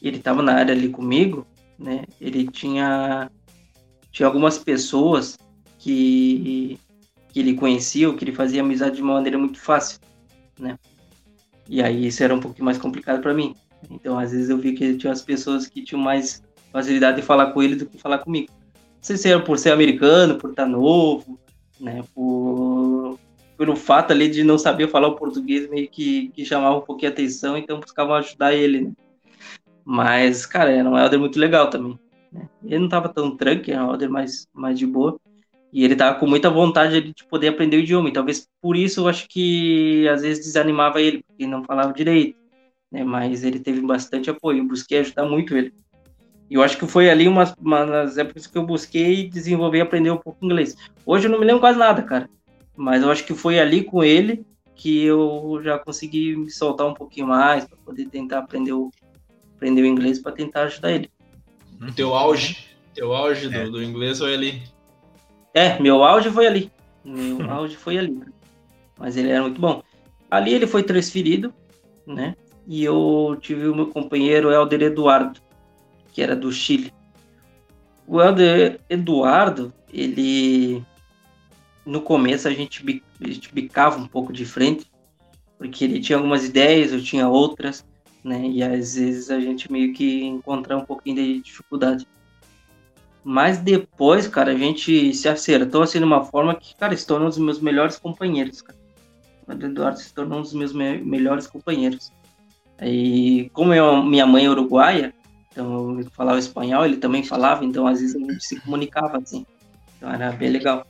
ele estava na área ali comigo, né? Ele tinha tinha algumas pessoas que, que ele conhecia, ou que ele fazia amizade de uma maneira muito fácil, né? E aí isso era um pouquinho mais complicado para mim. Então, às vezes eu vi que tinha as pessoas que tinham mais facilidade de falar com ele do que falar comigo. Não sei se era por ser americano, por estar novo, né? Por pelo fato ali de não saber falar o português meio que, que chamava um pouquinho a atenção, então buscavam ajudar ele, né? Mas, cara, era um elder muito legal também. Né? Ele não estava tão tranque, era um order mais, mais de boa. E ele estava com muita vontade de poder aprender o idioma. E talvez por isso eu acho que às vezes desanimava ele, porque não falava direito. Né? Mas ele teve bastante apoio. Eu busquei ajudar muito ele. E eu acho que foi ali uma, uma das épocas que eu busquei desenvolver e aprender um pouco inglês. Hoje eu não me lembro quase nada, cara. Mas eu acho que foi ali com ele que eu já consegui me soltar um pouquinho mais para poder tentar aprender o, aprender o inglês para tentar ajudar ele. Teu auge, teu auge é. do, do, inglês foi ali. É, meu auge foi ali. Meu <laughs> auge foi ali. Mas ele era muito bom. Ali ele foi transferido, né? E eu tive o meu companheiro Helder Eduardo, que era do Chile. O Helder Eduardo, ele no começo a gente, a gente bicava um pouco de frente, porque ele tinha algumas ideias, eu tinha outras né? E às vezes a gente meio que encontra um pouquinho de dificuldade. Mas depois, cara, a gente se acertou assim de uma forma que, cara, se tornou um dos meus melhores companheiros, cara. O Eduardo se tornou um dos meus me melhores companheiros. E como eu, minha mãe é uruguaia, então eu falava espanhol, ele também falava, então às vezes a gente se comunicava assim. Então era bem legal.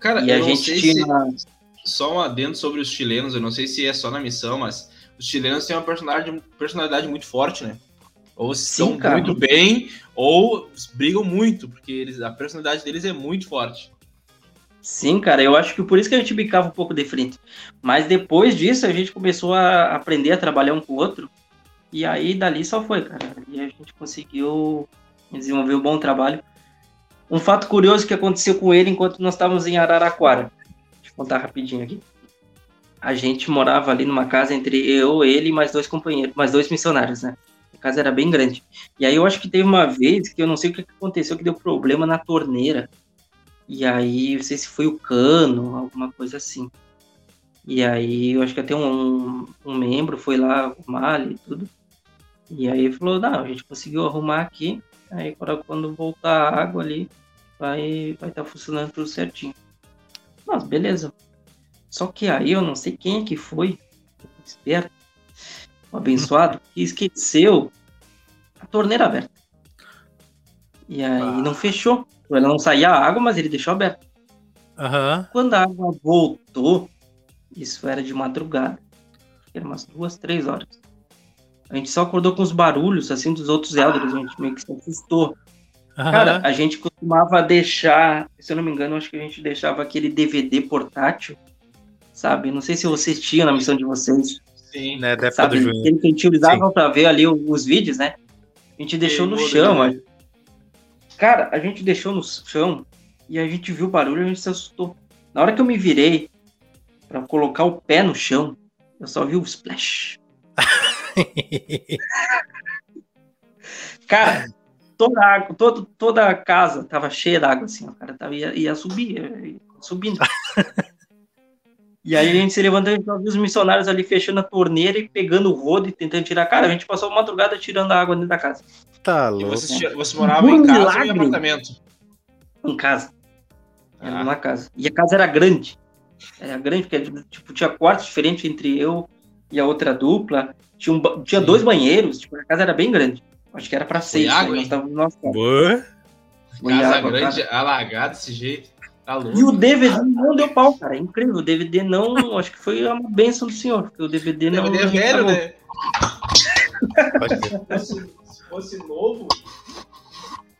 Cara, e a gente tinha. Se... Só um adendo sobre os chilenos, eu não sei se é só na missão, mas os chilenos têm uma personalidade, personalidade muito forte, né? Ou estão muito bem, ou brigam muito, porque eles, a personalidade deles é muito forte. Sim, cara, eu acho que por isso que a gente bicava um pouco de frente. Mas depois disso a gente começou a aprender a trabalhar um com o outro. E aí dali só foi, cara. E a gente conseguiu desenvolver um bom trabalho. Um fato curioso que aconteceu com ele enquanto nós estávamos em Araraquara. Deixa eu contar rapidinho aqui a gente morava ali numa casa entre eu, ele e mais dois companheiros, mais dois missionários, né? A casa era bem grande. E aí eu acho que teve uma vez que eu não sei o que aconteceu, que deu problema na torneira. E aí, não sei se foi o cano, alguma coisa assim. E aí eu acho que até um, um membro foi lá arrumar e tudo. E aí falou, não, a gente conseguiu arrumar aqui. Aí quando voltar a água ali, vai vai estar tá funcionando tudo certinho. Mas beleza. Só que aí eu não sei quem é que foi, esperto, o abençoado, que esqueceu a torneira aberta. E aí ah. não fechou. ela não saía a água, mas ele deixou aberto. Aham. Quando a água voltou, isso era de madrugada, era umas duas, três horas. A gente só acordou com os barulhos, assim, dos outros elders, a gente meio que se assustou. Cara, aham. a gente costumava deixar, se eu não me engano, acho que a gente deixava aquele DVD portátil, sabe? Não sei se vocês tinham na missão de vocês, Sim. Né, da época sabe? do. Aquele que a gente usava pra ver ali os vídeos, né? A gente deixou no chão, ó. Cara, a gente deixou no chão e a gente viu o barulho e a gente se assustou. Na hora que eu me virei pra colocar o pé no chão, eu só vi o splash. <laughs> Cara, toda a água, todo, toda a casa tava cheia d'água, assim, ó, cara, tava, ia, ia subir, ia, ia subindo. <laughs> E aí a gente se levantou e viu os missionários ali fechando a torneira e pegando o rodo e tentando tirar. Cara, a gente passou a madrugada tirando a água dentro da casa. tá E louco. você, tinha- você morava Por em casa ou milagre. em apartamento? Em casa. Era Ah. numa casa. E a casa era grande. Era grande, porque tipo, tinha quartos diferentes entre eu e a outra dupla. Tinha, um tinha Sim. dois banheiros, tipo, a casa era bem grande. Acho que era pra seis. água, né? Nós tava no nosso quarto. Boa. Casa água, grande, cara. alagada desse jeito. Tá louco. E o DVD não deu pau, cara. É incrível. O DVD não. Acho que foi uma benção do senhor. Porque o DVD não. DVD é velho, né? Se fosse, se fosse novo,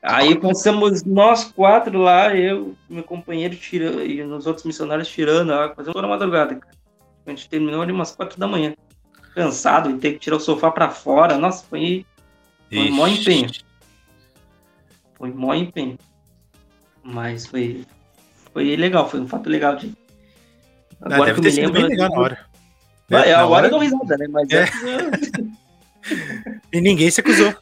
Aí passamos nós quatro lá, eu, meu companheiro tirando, e os outros missionários tirando a água, fazendo toda a madrugada, cara. A gente terminou ali umas quatro da manhã. Cansado e ter que tirar o sofá pra fora. Nossa, foi, foi mó Ixi. empenho. Foi mó empenho. Mas foi, foi legal, foi um fato legal de. Ah, deve ter sido bem legal na hora. Vai, É, na agora hora- eu dou risada, né? Mas É. é- <laughs> E ninguém se acusou.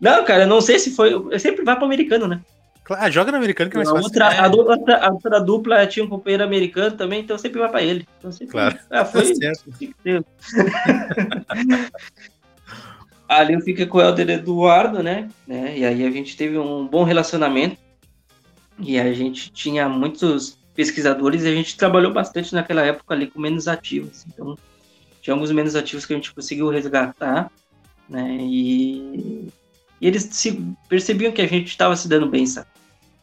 Não, cara, eu não sei se foi. Eu sempre vai pro americano, né? Claro, ah, joga no americano que é mais A fácil. outra, a, outra, a outra dupla tinha um companheiro americano também, então sempre vai pra ele. Então sempre, Claro. Ah, foi. <laughs> Tá certo. <laughs> Ali eu fiquei com o Helder Eduardo, né? né? E aí a gente teve um bom relacionamento. E a gente tinha muitos pesquisadores e a gente trabalhou bastante naquela época ali com menos ativos. Então, tinha alguns menos ativos que a gente conseguiu resgatar, né? E, e eles se, percebiam que a gente estava se dando bem, sabe?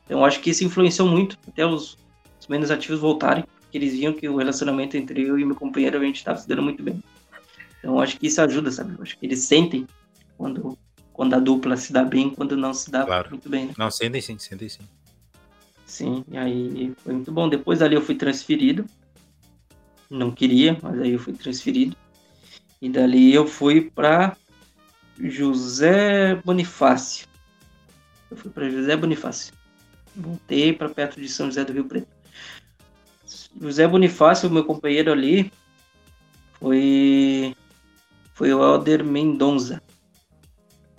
Então, acho que isso influenciou muito até os, os menos ativos voltarem, porque eles viam que o relacionamento entre eu e meu companheiro a gente estava se dando muito bem. Então, acho que isso ajuda, sabe? Eu acho que eles sentem quando, quando a dupla se dá bem, quando não se dá Claro. muito bem, né? Não, sentem sim, sentem sim. Sim, e aí foi muito bom. Depois dali eu fui transferido. Não queria, mas aí eu fui transferido. E dali eu fui para José Bonifácio. Eu fui para José Bonifácio. Voltei para perto de São José do Rio Preto. José Bonifácio, meu companheiro ali, foi foi o Alder Mendonça.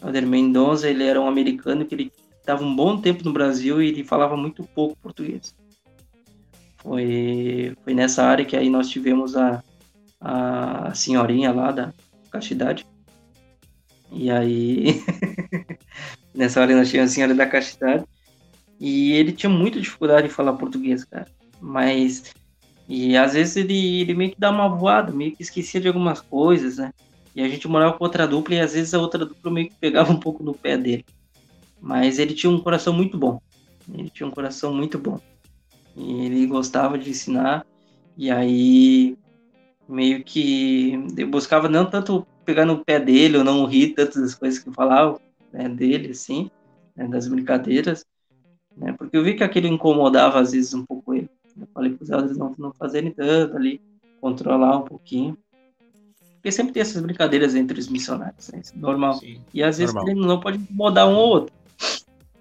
Alder Mendonça, ele era um americano que ele estava um bom tempo no Brasil e ele falava muito pouco português. Foi, foi nessa área que aí nós tivemos a, a senhorinha lá da castidade. E aí, <laughs> nessa hora nós tínhamos a senhora da castidade. E ele tinha muita dificuldade em falar português, cara. Mas, e às vezes ele, ele meio que dá uma voada, meio que esquecia de algumas coisas, né? E a gente morava com outra dupla e às vezes a outra dupla meio que pegava um pouco no pé dele. Mas ele tinha um coração muito bom. Ele tinha um coração muito bom. E ele gostava de ensinar. E aí, meio que eu buscava não tanto pegar no pé dele ou não rir tanto das coisas que eu falava né, dele, assim, né, das brincadeiras. Né, porque eu vi que aquilo incomodava às vezes um pouco ele. Eu falei para os elders não, não fazerem tanto ali, controlar um pouquinho. Porque sempre tem essas brincadeiras entre os missionários, né? Isso é normal. sim. E às vezes Normal. ele não pode incomodar um ou outro.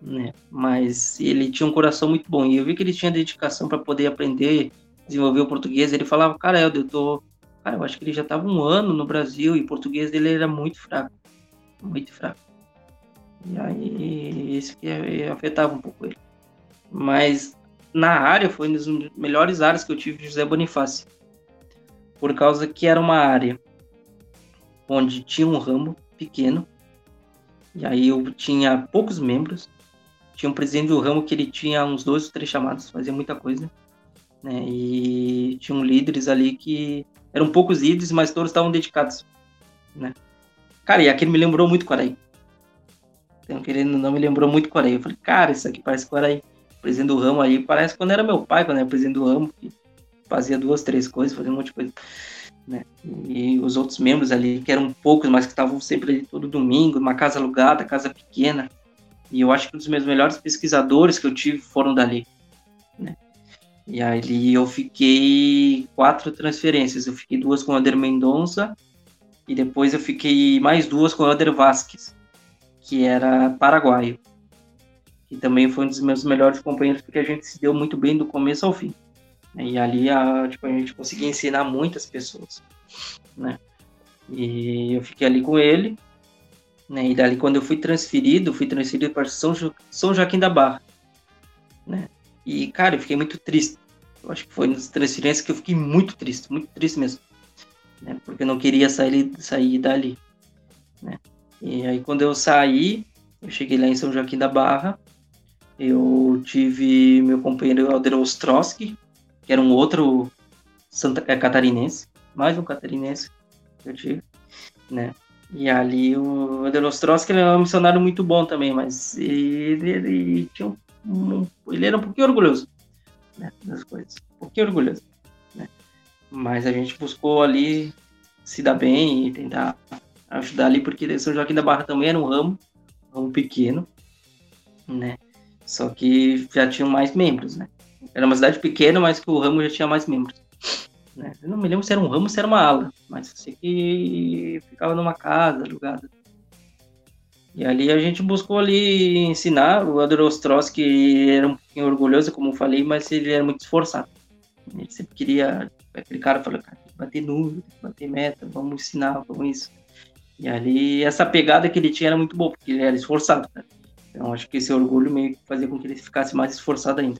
Né? Mas ele tinha um coração muito bom. E eu vi que ele tinha dedicação para poder aprender, desenvolver o português. Ele falava, cara, eu tô. Cara, eu acho que ele já estava um ano no Brasil e o português dele era muito fraco. Muito fraco. E aí, isso que eh, afetava um pouco ele. Mas na área, foi uma das melhores áreas que eu tive de José Bonifácio. Por causa que era uma área onde tinha um ramo pequeno, e aí eu tinha poucos membros, tinha um presidente do ramo que ele tinha uns dois ou três chamados, fazia muita coisa, né? E tinham líderes ali que eram poucos líderes, mas todos estavam dedicados, né? Cara, e aquele me lembrou muito Quaraí. Então, querendo não, me lembrou muito Coreia. Eu falei, cara, isso aqui parece Coreia. O presidente do ramo aí parece quando era meu pai, quando era presidente do ramo, que fazia duas, três coisas, fazia um monte de coisa. Né? E os outros membros ali, que eram poucos, mas que estavam sempre ali todo domingo, uma casa alugada, casa pequena. E eu acho que um dos meus melhores pesquisadores que eu tive foram dali. Né? E aí eu fiquei quatro transferências. Eu fiquei duas com o Ader Mendonça e depois eu fiquei mais duas com o Ader Vasquez, que era paraguaio. E também foi um dos meus melhores companheiros porque a gente se deu muito bem do começo ao fim. E ali a, tipo, a gente conseguia ensinar muitas pessoas, né? E eu fiquei ali com ele, né? E dali quando eu fui transferido, fui transferido para São, jo São Joaquim da Barra, né? E cara, eu fiquei muito triste. Eu acho que foi nas transferências que eu fiquei muito triste, muito triste mesmo, né? Porque eu não queria sair sair dali, né? E aí quando eu saí, eu cheguei lá em São Joaquim da Barra, eu tive meu companheiro Alder Ostrowski, que era um outro Santa é, catarinense, mais um catarinense que eu tive, né? E ali o Adelostroski ele é um missionário muito bom também, mas ele, ele tinha um, um, ele era um pouquinho orgulhoso né, das coisas, um pouquinho orgulhoso, né? Mas a gente buscou ali se dar bem e tentar ajudar ali, porque São Joaquim da Barra também era um ramo, um ramo pequeno, né? Só que já tinham mais membros, né? Era uma cidade pequena, mas que o ramo já tinha mais membros. Né? Eu não me lembro se era um ramo ou se era uma ala, mas eu sei que ficava numa casa alugada. E ali a gente buscou ali ensinar. O Ador Ostrowski era um pouquinho orgulhoso, como eu falei, mas ele era muito esforçado. Ele sempre queria. Aquele cara falou: cara, tem que bater número, tem que bater meta, vamos ensinar, vamos isso. E ali essa pegada que ele tinha era muito boa, porque ele era esforçado. Né? Então acho que esse orgulho meio que fazia com que ele ficasse mais esforçado ainda.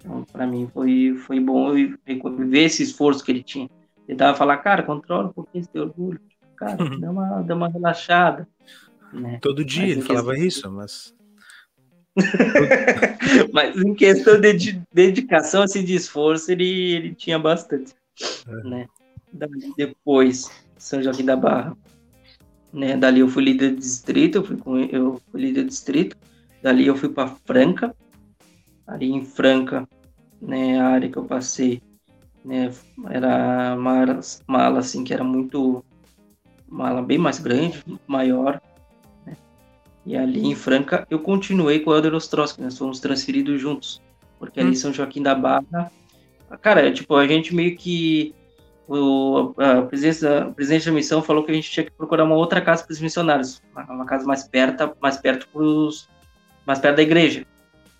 Então, para mim foi, foi bom ver esse esforço que ele tinha. Ele tava falar, cara, controla um pouquinho esse teu orgulho. Cara, uhum. dá, uma, dá uma relaxada. Né? Todo dia mas ele falava isso, mas. <laughs> mas em questão de dedicação, assim, de esforço, ele, ele tinha bastante. É. Né? Depois, São Joaquim da Barra. Né? Dali eu fui líder de distrito, eu fui, com, eu fui líder de distrito. Dali eu fui para Franca, ali em Franca, né, a área que eu passei, né, era uma, uma ala assim que era muito uma ala bem mais grande, maior, né, e ali em Franca eu continuei com o Helder Ostrowski, nós fomos transferidos juntos, porque ali em hum. São Joaquim da Barra, cara, tipo, a gente meio que o a presidente, da, a presidente da missão falou que a gente tinha que procurar uma outra casa para os missionários, uma, uma casa mais perto, mais perto pros, mais perto da igreja.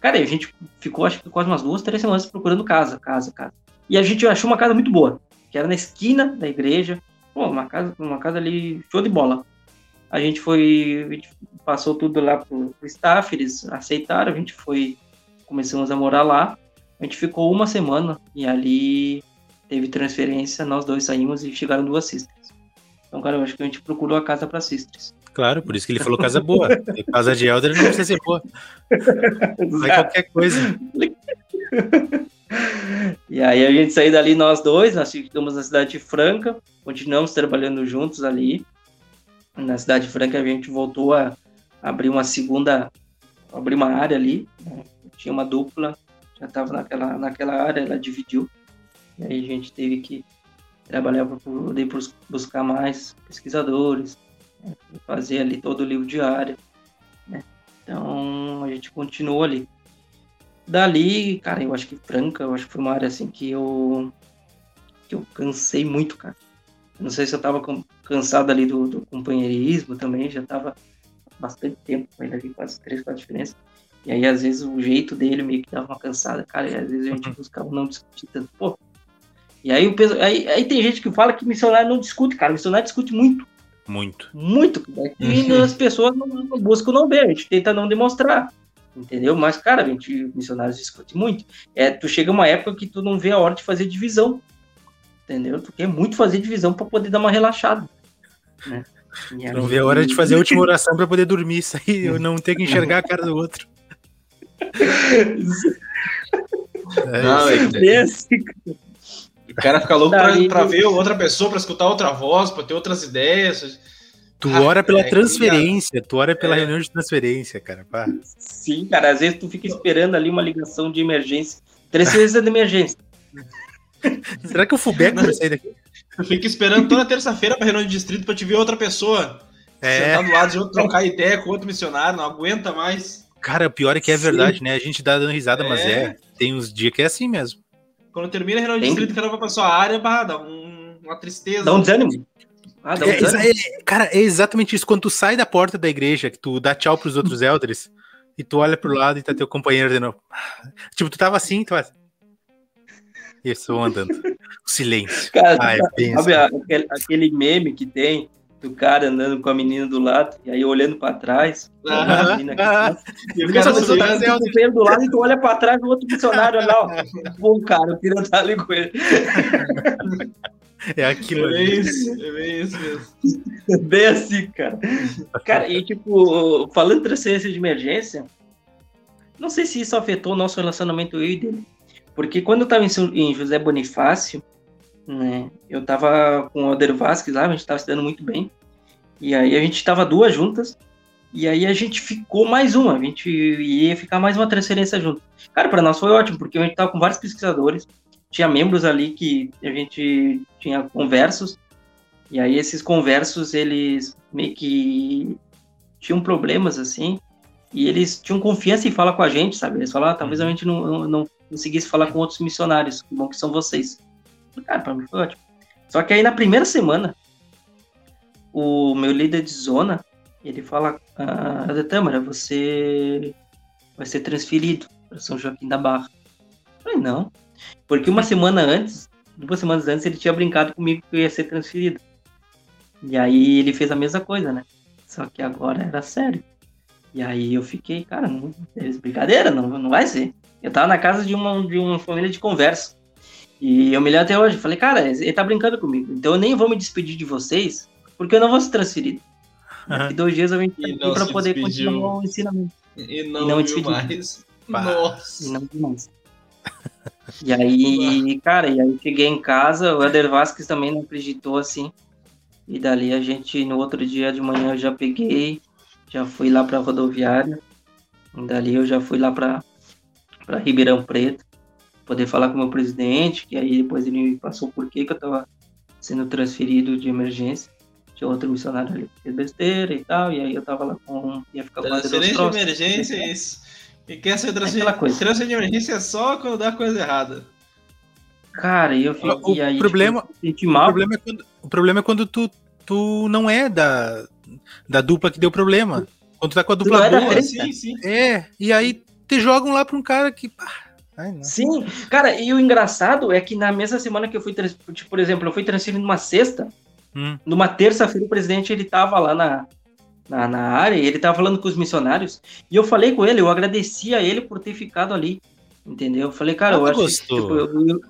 Cara, a gente ficou, acho que quase umas duas, três semanas procurando casa, casa, casa. E a gente achou uma casa muito boa, que era na esquina da igreja. Pô, uma casa, uma casa ali, show de bola. A gente foi, a gente passou tudo lá pro, pro staff, eles aceitaram, a gente foi, começamos a morar lá. A gente ficou uma semana e ali teve transferência, nós dois saímos e chegaram duas sisters. Então, cara, eu acho que a gente procurou a casa para sisters. Claro, por isso que ele falou casa boa. casa de Elder não precisa ser boa. <laughs> Vai qualquer coisa. E aí a gente saiu dali nós dois, nós ficamos na cidade de Franca, continuamos trabalhando juntos ali. Na cidade de Franca a gente voltou a abrir uma segunda, abrir uma área ali. Né? Tinha uma dupla, já estava naquela, naquela área, ela dividiu. E aí a gente teve que trabalhar para poder buscar mais pesquisadores, fazer ali todo o livro diário, né? Então a gente continuou ali. Dali, cara, eu acho que Franca, eu acho que foi uma área assim que eu que eu cansei muito, cara. Não sei se eu tava cansado ali do, do companheirismo também, já tava bastante tempo com ele ali, quase três, quatro diferenças. E aí, às vezes, o jeito dele meio que dava uma cansada, cara, e às vezes a gente buscava não discutir tanto. Pô, e aí, o, aí, aí tem gente que fala que missionário não discute, cara. Missionário discute muito. Muito. Muito. E as pessoas não, não buscam não ver, a gente tenta não demonstrar. Entendeu? Mas, cara, a gente, missionários discute muito. É, tu chega uma época que tu não vê a hora de fazer divisão. Entendeu? Tu quer muito fazer divisão para poder dar uma relaxada. Né? Não vê a hora de fazer a última <laughs> oração para poder dormir, sair, eu não ter que enxergar a cara do outro. <laughs> é, não, é, é, o cara fica louco pra, pra, ver outra pessoa, pra escutar outra voz, pra ter outras ideias. Tu ah, ora pela é, transferência, tu ora pela é. reunião de transferência, cara. Pá. Sim, cara, às vezes tu fica esperando ali uma ligação de emergência. Transferência de emergência. <laughs> Será que o Fubeco vai sair daqui? Tu fica esperando toda terça-feira pra reunião de distrito pra te ver outra pessoa. É. Sentar do lado de outro, trocar ideia com outro missionário, não aguenta mais. Cara, o pior é que é Sim. verdade, né? A gente dá dando risada, é. mas é. Tem uns dias que é assim mesmo. Quando termina a reunião de distrito, que ela vai pra sua área, bah, dá um, uma tristeza. Dá um desânimo. Ah, dá um é, desânimo. É, cara, é exatamente isso. Quando tu sai da porta da igreja, que tu dá tchau pros outros elders, e tu olha pro lado e tá teu companheiro de novo. <sighs> Tipo, tu tava assim, tu vai. E eu andando. O <laughs> silêncio. Cara, ah, é sabe aquele, aquele meme que tem do cara andando com a menina do lado, e aí olhando pra trás, ah, a menina ah, e o cara pessoa tá com do lado e tu olha pra trás do outro funcionário lá, ó. <laughs> Bom, cara, o filho tá ali com ele. É aquilo é ali. Isso, é bem isso mesmo. É bem assim, cara. Cara, e tipo, falando de transferência de emergência, não sei se isso afetou o nosso relacionamento eu e dele. Porque quando eu tava em José Bonifácio, né? Eu tava com o Alder Vasquez lá, a gente tava se dando muito bem. E aí a gente tava duas juntas. E aí a gente ficou mais uma, a gente ia ficar mais uma transferência junto. Cara, para nós foi ótimo, porque a gente tava com vários pesquisadores, tinha membros ali que a gente tinha conversos, e aí esses conversos, eles meio que tinham problemas, assim, e eles tinham confiança em falar com a gente, sabe? Eles falaram, ah, talvez a uhum. gente não, não, não conseguisse falar com outros missionários, que bom que são vocês. Cara, pra mim foi ótimo. Só que aí na primeira semana, o meu líder de zona, ele fala, ah, Tâmara, você vai ser transferido para São Joaquim da Barra. Eu falei, não. Porque uma semana antes, duas semanas antes, ele tinha brincado comigo que eu ia ser transferido. E aí ele fez a mesma coisa, né? Só que agora era sério. E aí eu fiquei, cara, não, é brincadeira, não, não vai ser. Eu tava na casa de uma, de uma família de conversa. E eu me lembro até hoje, falei, cara, ele tá brincando comigo, então eu nem vou me despedir de vocês, porque eu não vou ser transferido. Daqui dois dias eu vim aqui pra poder despediu. continuar o ensinamento. E não, e não viu mais. Nossa. E não viu mais. E aí, cara, e aí cheguei em casa, o Eder Vasquez também não acreditou assim. E dali a gente, no outro dia de manhã, eu já peguei, já fui lá pra rodoviária. E dali eu já fui lá pra, pra Ribeirão Preto poder falar com o meu presidente, que aí depois ele me passou por que eu estava sendo transferido de emergência. Tinha outro missionário ali que fez besteira e tal, e aí eu tava lá com. ia ficar com Transferência de emergência é isso. E quer ser transferido? Transferência de emergência é só quando dá coisa errada. Cara, e eu fiquei. O, aí, problema, tipo, mal. O problema, é quando, o problema é quando tu, tu não é da, da dupla que deu problema. Quando tu tá com a dupla é boa. Sim, sim. É, e aí te jogam lá pra um cara que. Pá, Ai, Sim, cara, e o engraçado é que na mesma semana que eu fui, tipo, por exemplo, eu fui transferido numa sexta, hum. numa terça-feira o presidente ele tava lá na, na, na, área e ele tava falando com os missionários, e eu falei com ele, eu agradeci a ele por ter ficado ali, entendeu? Eu falei, cara, eu acho gostou. que, tipo, eu, eu,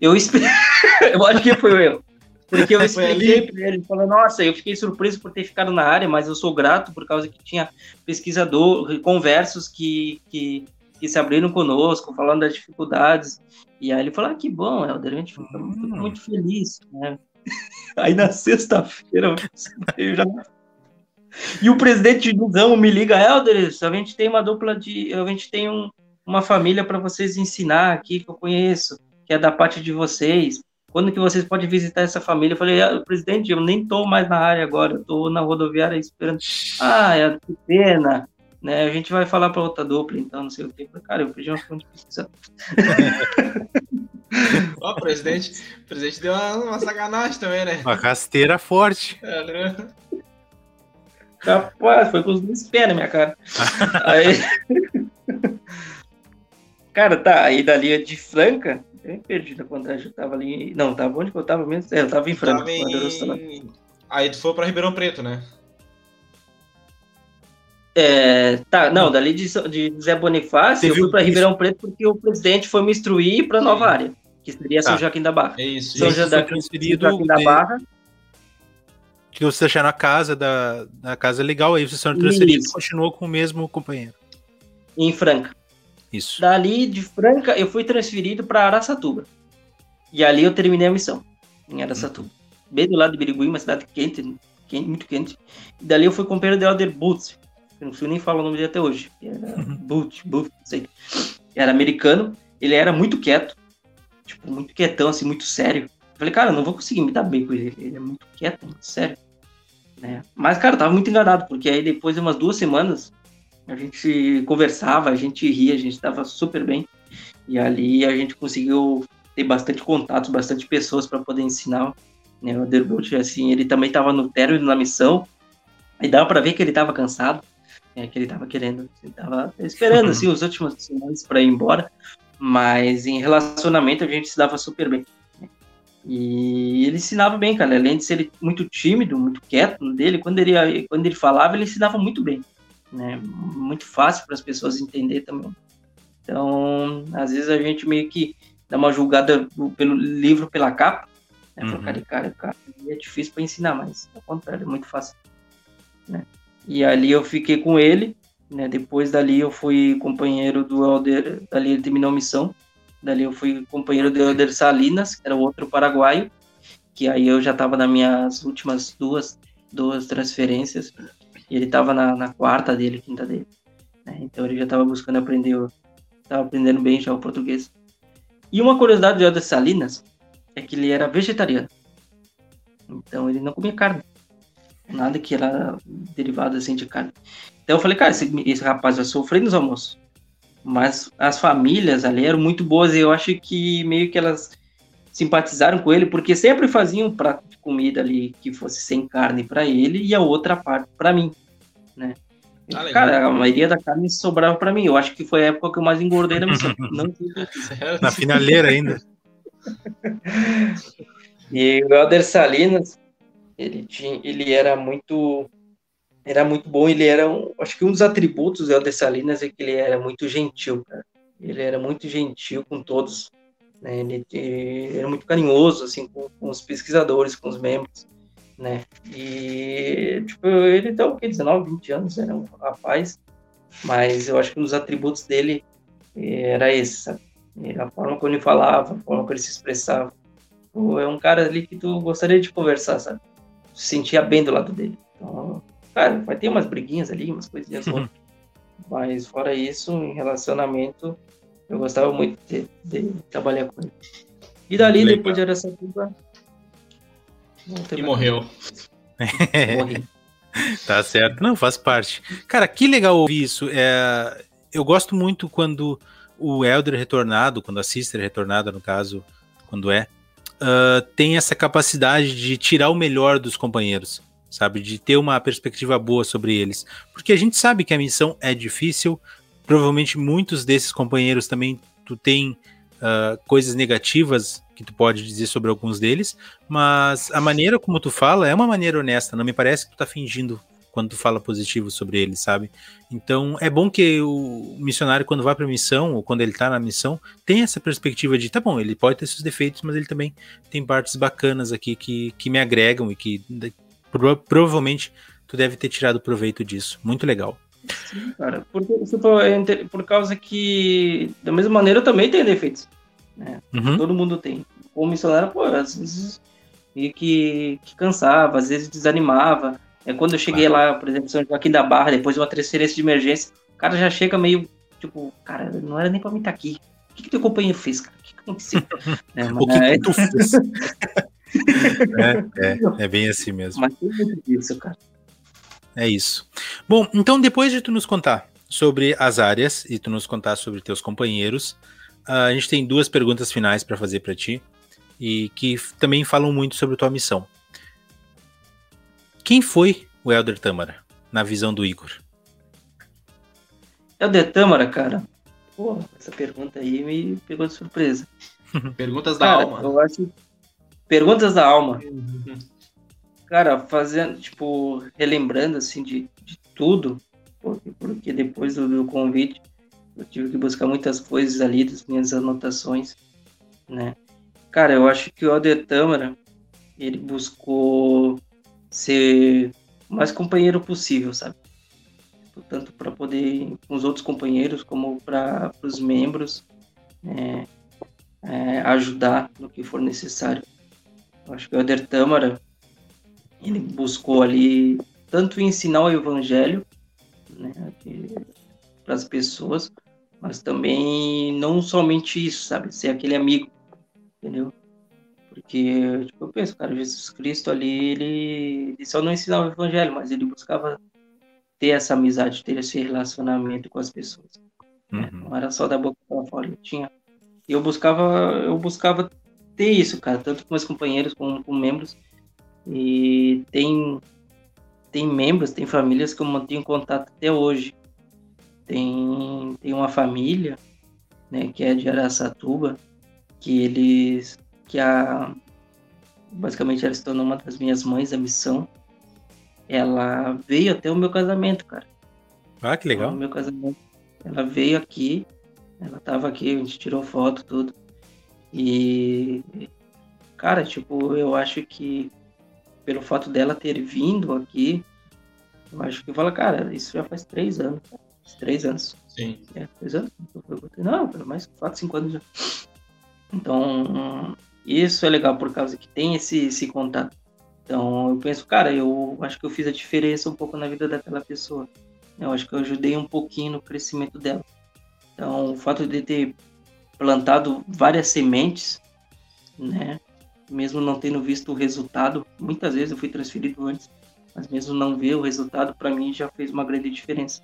eu, <laughs> eu acho que foi eu. Porque eu expliquei para ele, ele falou, nossa, eu fiquei surpreso por ter ficado na área, mas eu sou grato por causa que tinha pesquisador, conversos que, que que se abriram conosco, falando das dificuldades. E aí ele falou: ah, que bom, Helder, a gente fica hum. muito, muito feliz. Né? <laughs> Aí na sexta-feira <laughs> eu já. E o presidente do Zão me liga, Helder, a gente tem uma dupla de. A gente tem um, uma família para vocês ensinar aqui que eu conheço, que é da parte de vocês. Quando que vocês podem visitar essa família? Eu falei, ah, presidente, eu nem estou mais na área agora, eu estou na rodoviária esperando. Ah, é, que pena né? A gente vai falar para outra dupla, então, não sei o quê. Cara, eu pedi uma fonte de pesquisa. Ó, o presidente, o presidente deu uma, uma, sacanagem também, né? Uma rasteira forte. É, né? Rapaz, foi com os dois pés na minha cara. aí... cara, tá, aí dali de Franca, bem perdido quando eu tava ali. Não, tava onde que eu tava mesmo? É, eu tava em Franca. Tava em... Aí tu foi pra Ribeirão Preto, né? É, tá, não, dali de, de Zé Bonifácio, eu fui para Ribeirão Preto porque o presidente foi me instruir para nova área, que seria São tá. Joaquim da Barra. É isso. São Joaquim da de... Barra. Que você deixaram a casa da, da casa legal, aí vocês foram transferidos e continuou com o mesmo companheiro. Em Franca. Isso. Dali de Franca, eu fui transferido para Araçatuba. E ali eu terminei a missão, em Araçatuba. Hum. Bem do lado de Birigui, uma cidade quente, quente, muito quente. E dali eu fui companheiro de Elder Boots, eu não sei nem falar o nome dele até hoje. Era uhum. Boots, não sei. Era americano, ele era muito quieto, tipo, muito quietão, assim, muito sério. Eu falei, cara, eu não vou conseguir me dar bem com ele, ele é muito quieto, muito sério. Né? Mas, cara, tava muito enganado, porque aí depois de umas duas semanas, a gente conversava, a gente ria, a gente tava super bem. E ali a gente conseguiu ter bastante contatos, bastante pessoas para poder ensinar. Né? O Derbolt, assim, ele também estava no término da missão, e dava para ver que ele estava cansado, né? que ele estava querendo, ele estava esperando assim os últimos semanas para ir embora, mas em relacionamento a gente se dava super bem. Né? E ele ensinava bem, cara. Além de ser muito tímido, muito quieto dele, quando ele, quando ele falava, ele ensinava muito bem. Né? Muito fácil para as pessoas entender também. Então, às vezes a gente meio que dá uma julgada pelo livro pela capa, né? Uhum. Cara, cara, cara, é difícil para ensinar, mas ao contrário, é muito fácil. Né? E ali eu fiquei com ele, né? Depois dali eu fui companheiro do Elder, dali ele terminou a missão, dali eu fui companheiro do Elder Salinas, que era outro paraguaio, que aí eu já estava nas minhas últimas duas, duas transferências, e ele estava na, na, quarta dele, quinta dele. Né? Então ele já estava buscando aprender, estava aprendendo bem já o português. E uma curiosidade do Elder Salinas é que ele era vegetariano. Então ele não comia carne. Nada que era derivado assim de carne. Então eu falei, cara, esse, esse rapaz vai sofrer nos almoços. Mas as famílias ali eram muito boas e eu acho que meio que elas simpatizaram com ele porque sempre faziam um prato de comida ali que fosse sem carne para ele e a outra parte para mim, né? Ah, cara, a maioria da carne sobrava para mim. Eu acho que foi a época que eu mais engordei na missão. <laughs> Não Na finaleira ainda. <laughs> e o Helder Salinas, ele tinha, ele era muito era muito bom, ele era um, acho que um dos atributos do Helder Salinas é que ele era muito gentil, cara. Ele era muito gentil com todos, né? Ele, ele era muito carinhoso assim com, com, os pesquisadores, com os membros, né? E tipo, ele tem o que 19, 20 anos, era um rapaz, mas eu acho que um dos atributos dele era esse, sabe? A forma como ele falava, a forma como ele se expressava. É um cara ali que tu gostaria de conversar, sabe? Se sentia bem do lado dele. Então, cara, vai ter umas briguinhas ali, umas coisinhas <laughs> outras. Mas fora isso, em relacionamento, eu gostava muito de, de trabalhar com ele. E dali, Legal. depois de Araçatuba. E morreu. <laughs> Morri. <laughs> tá certo. Não, faz parte. Cara, que legal ouvir isso. É, eu gosto muito quando o Elder retornado, quando a Sister retornada, no caso, quando é, uh, tem essa capacidade de tirar o melhor dos companheiros, sabe? De ter uma perspectiva boa sobre eles. Porque a gente sabe que a missão é difícil, provavelmente muitos desses companheiros também tu tem uh, coisas negativas que tu pode dizer sobre alguns deles, mas a maneira como tu fala é uma maneira honesta, não me parece que tu tá fingindo quando tu fala positivo sobre ele, sabe? Então é bom que o missionário, quando vai para missão, ou quando ele tá na missão, tenha essa perspectiva de, tá bom, ele pode ter seus defeitos, mas ele também tem partes bacanas aqui que, que me agregam e que pro, provavelmente tu deve ter tirado proveito disso. Muito legal. Sim, cara, por, por, causa que, da mesma maneira, eu também tenho defeitos. Né? Uhum. Todo mundo tem. Como missionário, pô, às vezes meio que, que cansava, às vezes desanimava. É quando eu cheguei lá, por exemplo, São Joaquim da Barra, depois de uma transferência de emergência, o cara já chega meio, tipo, cara, não era nem pra mim estar tá aqui. O que, que teu companheiro fez, cara? O que, que aconteceu? <laughs> é, o que, que tu <laughs> fez? é, é, é, bem assim mesmo. Mas tem muito disso, cara. É isso. Bom, então depois de tu nos contar sobre as áreas e tu nos contar sobre teus companheiros, a gente tem duas perguntas finais para fazer para ti e que também falam muito sobre tua missão. Quem foi o Elder Tâmara, na visão do Igor? Elder Tâmara, cara. Pô, essa pergunta aí me pegou de surpresa. <laughs> Perguntas da cara, alma. Eu acho. Perguntas da alma. Cara, fazendo, tipo, relembrando assim de, de tudo, porque, porque depois do, do convite eu tive que buscar muitas coisas ali das minhas anotações, né? Cara, eu acho que o Elder Tâmara, ele buscou ser o mais companheiro possível, sabe? Tanto para poder com os outros companheiros como para os membros é, é, ajudar no que for necessário. Eu acho que o Elder Tâmara ele buscou ali tanto ensinar o evangelho né, para as pessoas, mas também não somente isso, sabe? Ser aquele amigo, entendeu? Porque, tipo, eu penso, cara, Jesus Cristo ali, ele, ele só não ensinava o evangelho, mas ele buscava ter essa amizade, ter esse relacionamento com as pessoas. Né? Uhum. Não era só da boca para fora, eu tinha. Eu buscava, eu buscava ter isso, cara, tanto com meus companheiros como com membros. E tem tem membros, tem famílias que eu mantenho contato até hoje. Tem, tem uma família, né, que é de Araçatuba, que eles, que a, basicamente ela se tornou uma das minhas mães da missão. Ela veio até o meu casamento, cara. Ah, que legal. O meu casamento. Ela veio aqui, ela tava aqui, a gente tirou foto, tudo. E, cara, tipo, eu acho que pelo fato dela ter vindo aqui, eu acho que fala, cara, isso já faz três anos. Três anos. Sim. É, três anos? Não, pelo mais quatro, cinco anos já. Então, isso é legal por causa que tem esse, esse contato. Então, eu penso, cara, eu acho que eu fiz a diferença um pouco na vida daquela pessoa. Eu acho que eu ajudei um pouquinho no crescimento dela. Então, o fato de ter plantado várias sementes, né? Mesmo não tendo visto o resultado, muitas vezes eu fui transferido antes, mas mesmo não ver o resultado, para mim já fez uma grande diferença.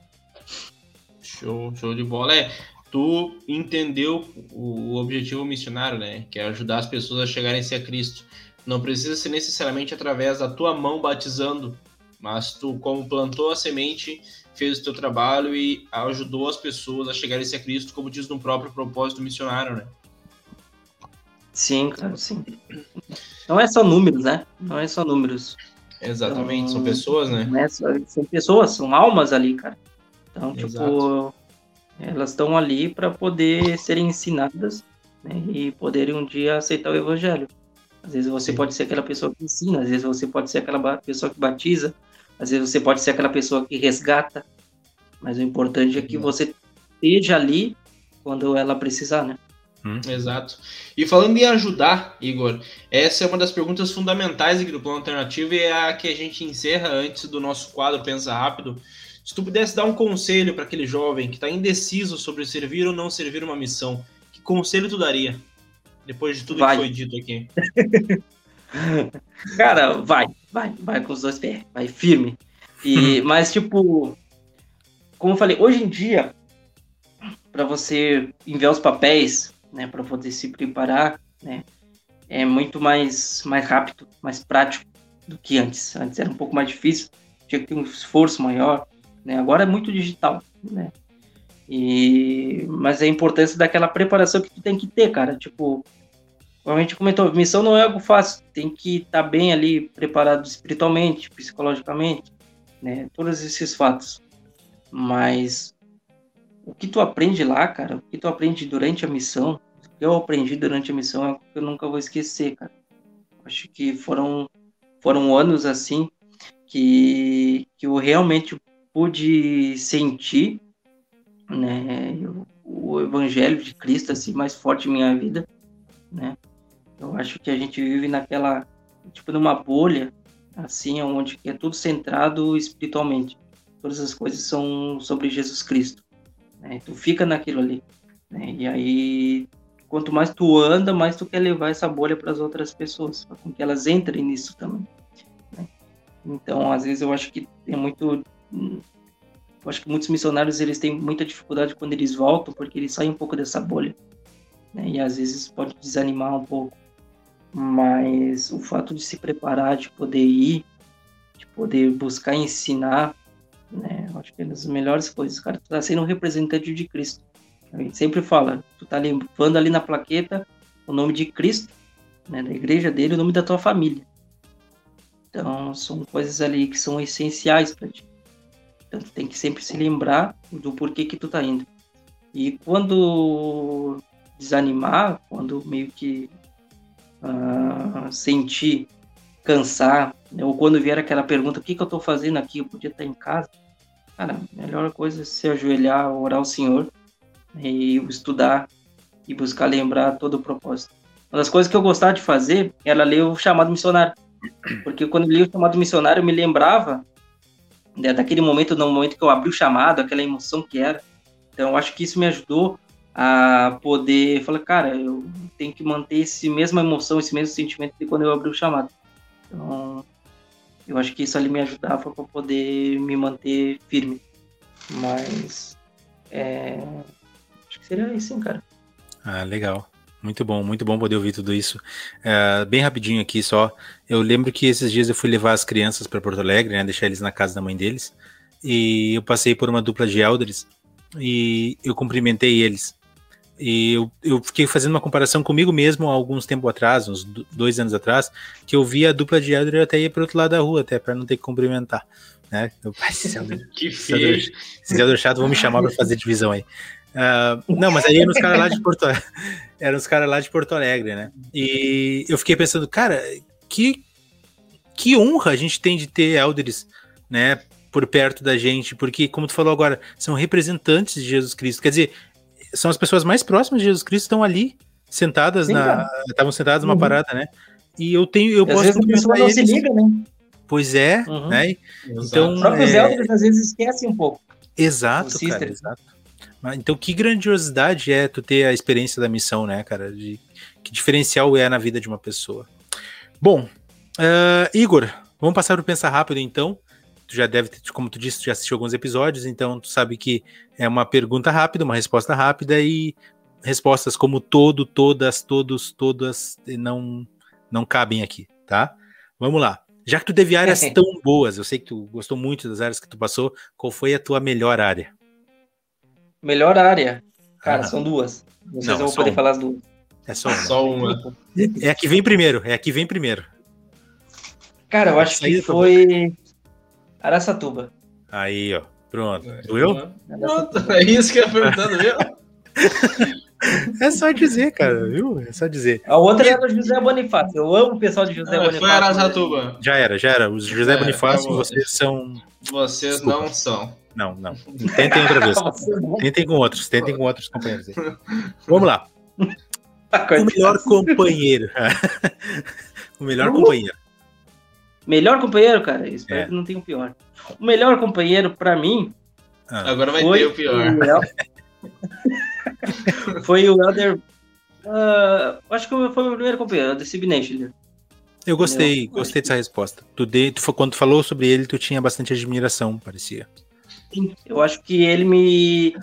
Show, show de bola. É, tu entendeu o objetivo missionário, né? Que é ajudar as pessoas a chegarem a ser a Cristo. Não precisa ser necessariamente através da tua mão batizando, mas tu, como plantou a semente, fez o teu trabalho e ajudou as pessoas a chegarem a ser Cristo, como diz no próprio propósito missionário, né? Sim, claro, sim. Não é só números, né? Não é só números. Exatamente, então, são pessoas, né? É só, são pessoas, são almas ali, cara. Então, tipo, Exato. tipo, elas estão ali para poder serem ensinadas né, e poderem um dia aceitar o evangelho. Às vezes você Sim. pode ser aquela pessoa que ensina, às vezes você pode ser aquela pessoa que batiza, às vezes você pode ser aquela pessoa que resgata, mas o importante é que você esteja ali quando ela precisar, né? Hum. Exato. E falando em ajudar, Igor, essa é uma das perguntas fundamentais aqui do Plano Alternativo e é a que a gente encerra antes do nosso quadro Pensa Rápido. Se tu pudesse dar um conselho para aquele jovem que está indeciso sobre servir ou não servir uma missão, que conselho tu daria? Depois de tudo vai. que foi dito aqui. <laughs> Cara, vai, vai, vai com os dois pés, vai firme. E, mas, tipo, como eu falei, hoje em dia, para você enviar os papéis, né, para poder se preparar, né, é muito mais, mais rápido, mais prático do que antes. Antes era um pouco mais difícil, tinha que ter um esforço maior, né? Agora é muito digital, né? E, mas é a importância daquela preparação que tu tem que ter, cara. Tipo, como a gente comentou, missão não é algo fácil. Tem que estar tá bem ali preparado espiritualmente, psicologicamente, né? Todos esses fatos. Mas o que tu aprende lá, cara, o que tu aprende durante a missão, o que eu aprendi durante a missão é algo que eu nunca vou esquecer, cara. Acho que foram foram anos assim que, que eu realmente pude sentir né, o evangelho de Cristo assim mais forte em minha vida, né? Eu acho que a gente vive naquela tipo numa bolha assim, onde é tudo centrado espiritualmente. Todas as coisas são sobre Jesus Cristo. Né? Tu fica naquilo ali. Né? E aí, quanto mais tu anda, mais tu quer levar essa bolha para as outras pessoas, para que elas entrem nisso também. Né? Então, às vezes eu acho que é muito eu acho que muitos missionários eles têm muita dificuldade quando eles voltam, porque eles saem um pouco dessa bolha. Né? E às vezes pode desanimar um pouco. Mas o fato de se preparar, de poder ir, de poder buscar ensinar, né? Eu acho que é uma das melhores coisas, cara. Tu tá sendo um representante de Cristo. A gente sempre fala, tu tá levando ali na plaqueta o nome de Cristo, né? Da igreja dele, o nome da tua família. Então, são coisas ali que são essenciais para ti. Então, tu tem que sempre se lembrar do porquê que tu tá indo. E quando desanimar, quando meio que uh, sentir cansar, né? ou quando vier aquela pergunta, o que, que eu tô fazendo aqui? Eu podia estar em casa. Cara, a melhor coisa é se ajoelhar, orar ao Senhor e estudar e buscar lembrar todo o propósito. Uma das coisas que eu gostava de fazer era ler o chamado missionário Porque quando eu li o chamado missionário, eu me lembrava né, daquele momento, no momento que eu abri o chamado, aquela emoção que era. Então, acho que isso me ajudou a poder falar, cara, eu tenho que manter esse mesma emoção, esse mesmo sentimento de quando eu abri o chamado. Então, eu acho que isso ali me ajudava para poder me manter firme. Mas, é, acho que seria isso, cara. Ah, legal. Muito bom, muito bom poder ouvir tudo isso. É, bem rapidinho aqui só. Eu lembro que esses dias eu fui levar as crianças para Porto Alegre, né, deixar eles na casa da mãe deles. E eu passei por uma dupla de elders e eu cumprimentei eles. E eu, eu fiquei fazendo uma comparação comigo mesmo há alguns tempo atrás, uns dois anos atrás, que eu vi a dupla de elder até ir para outro lado da rua, até para não ter que cumprimentar. Né? Eu, <laughs> elder, que feio. Esses elder chato vão me chamar para fazer divisão aí. Uh, não, mas aí eram os caras lá de Porto <laughs> eram os caras lá de Porto Alegre, né? E eu fiquei pensando, cara, que que honra a gente tem de ter elders, né, por perto da gente, porque como tu falou agora, são representantes de Jesus Cristo. Quer dizer, são as pessoas mais próximas de Jesus Cristo estão ali sentadas Sim, na estavam sentadas numa uhum. parada, né? E eu tenho eu e posso cumprimentar eles. Liga, né? Pois é, uhum. né? Então, os próprios é... elders às vezes esquecem um pouco. Exato, cara, exato. Então, que grandiosidade é tu ter a experiência da missão, né, cara? De, que diferencial é na vida de uma pessoa. Bom, uh, Igor, vamos passar para o Pensar Rápido, então. Tu já deve ter, como tu disse, tu já assistiu alguns episódios, então tu sabe que é uma pergunta rápida, uma resposta rápida e respostas como todo, todas, todos, todas não, não cabem aqui, tá? Vamos lá. Já que tu teve áreas <laughs> tão boas, eu sei que tu gostou muito das áreas que tu passou, qual foi a tua melhor área? Melhor área. Cara, ah, são duas. Não sei se eu vou poder falar as duas. É só uma. Só uma. É, é a que vem primeiro. É a que vem primeiro. Cara, eu acho que foi Araçatuba. Aí, ó. Pronto. É, Doeu? Pronto. É isso que eu ia perguntando, viu? <laughs> É só dizer, cara, viu? É só dizer. A outra era o José Bonifácio. Eu amo o pessoal de José ah, Bonifácio. Foi Araçatuba. Já era, já era. Os José é, Bonifácio, vocês são. Vocês Desculpa. não são. Não, não. Tentem outra vez. <laughs> tentem com outros, tentem com outros companheiros. Aí. Vamos lá. <laughs> O melhor companheiro. o melhor companheiro. Melhor companheiro, cara? Espero é. que não tenha o pior. O melhor companheiro, pra mim. Ah. Agora vai ter o pior. O <laughs> foi o Elder. Uh, acho que foi o meu primeiro companheiro, o The Sibnation. Eu gostei, gostei dessa resposta. Tu, de, tu, quando tu falou sobre ele, tu tinha bastante admiração, parecia. Sim, eu acho que ele me.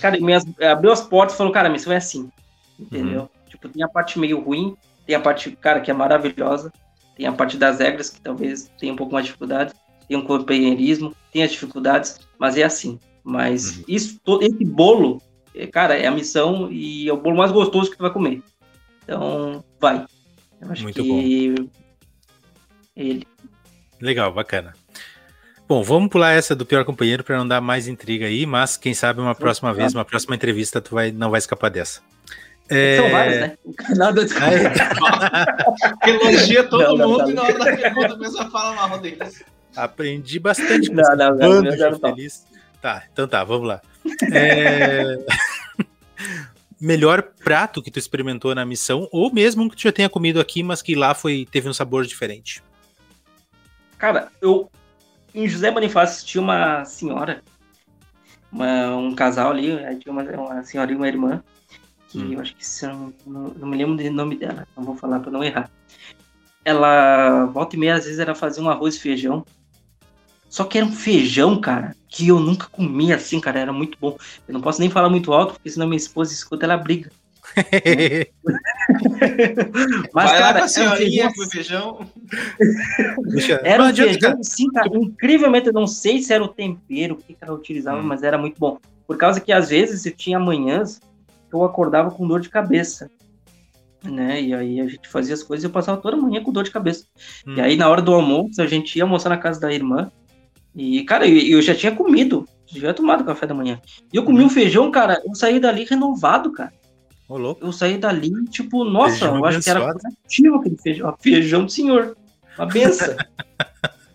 Cara, me abriu as portas e falou, cara, a missão é assim. Entendeu? Uhum. Tipo, tem a parte meio ruim, tem a parte, cara, que é maravilhosa, tem a parte das regras, que talvez tenha um pouco mais de dificuldade, tem um companheirismo, tem as dificuldades, mas é assim. Mas uhum. isso, todo, esse bolo, é, cara, é a missão e é o bolo mais gostoso que tu vai comer. Então, vai. Eu acho Muito que bom. ele. Legal, bacana. Bom, vamos pular essa do pior companheiro para não dar mais intriga aí, mas quem sabe uma próxima vez, uma próxima entrevista, tu vai, não vai escapar dessa. É... São vários, né? <laughs> Nada de... <laughs> Elogia todo não, mundo não, e na hora da pergunta a pessoa fala mal deles. Aprendi bastante com não, não, bando não, não, feliz. Tá, então tá, vamos lá. É... <laughs> Melhor prato que tu experimentou na missão, ou mesmo um que tu já tenha comido aqui, mas que lá foi teve um sabor diferente. Cara, eu em José Bonifácio tinha uma senhora, uma, um casal ali, tinha uma, uma senhora e uma irmã, que hum. eu acho que se não, não, não, me lembro do nome dela, não vou falar para não errar. Ela, volta e meia, às vezes ela fazia um arroz e feijão. Só que era um feijão, cara, que eu nunca comia assim, cara, era muito bom. Eu não posso nem falar muito alto, porque senão minha esposa escuta, ela briga. <laughs> Mas, Vai cara, lá senhorinha com feijão. era um feijão, sim, cara, incrivelmente, eu não sei se era o tempero, o que, ela utilizava, hum. mas era muito bom. Por causa que, às vezes, eu tinha manhãs eu acordava com dor de cabeça. Né? E aí a gente fazia as coisas e eu passava toda manhã com dor de cabeça. Hum. E aí, na hora do almoço, a gente ia almoçar na casa da irmã. E, cara, eu, eu já tinha comido, já tinha tomado café da manhã. E eu comi hum. um feijão, cara, eu saí dali renovado, cara. Ô, louco. Eu saí dali, tipo, nossa, feijão eu acho que era positivo aquele feijão. Feijão do senhor. Uma benção.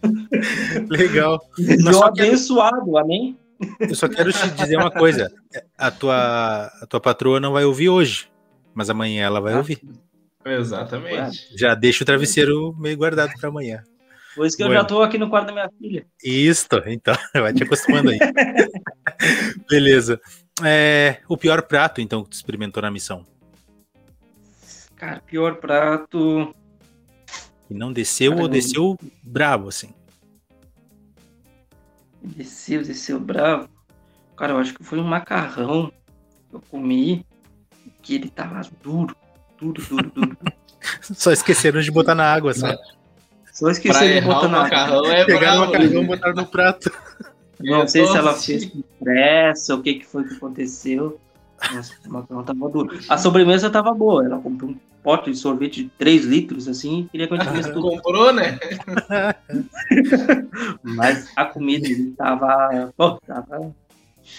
<laughs> Legal. Feijão abençoado, amém? Eu só quero te dizer uma coisa. A tua, a tua patroa não vai ouvir hoje, mas amanhã ela vai ah. ouvir. Exatamente. Já deixa o travesseiro meio guardado para amanhã. Por isso que eu já tô aqui no quarto da minha filha. Isso, então, <laughs> vai te acostumando aí. Beleza. É, o pior prato, então, que tu experimentou na missão? Cara, pior prato. E não desceu Caramba. ou desceu bravo, assim? Desceu, desceu bravo. Cara, eu acho que foi um macarrão que eu comi que ele tava duro, duro, duro, duro. <laughs> Só esqueceram de botar na água, sabe? Só esqueceram de botar na água. É Pegaram o macarrão e botaram no prato. <laughs> Não sei se ela fez com pressa, o que, que foi que aconteceu. Nossa, o macarrão tava duro. A sobremesa tava boa. Ela comprou um pote de sorvete de 3 litros, assim, queria que eu tivesse tudo. Comprou, né? <laughs> Mas a comida tava. Pô, tava.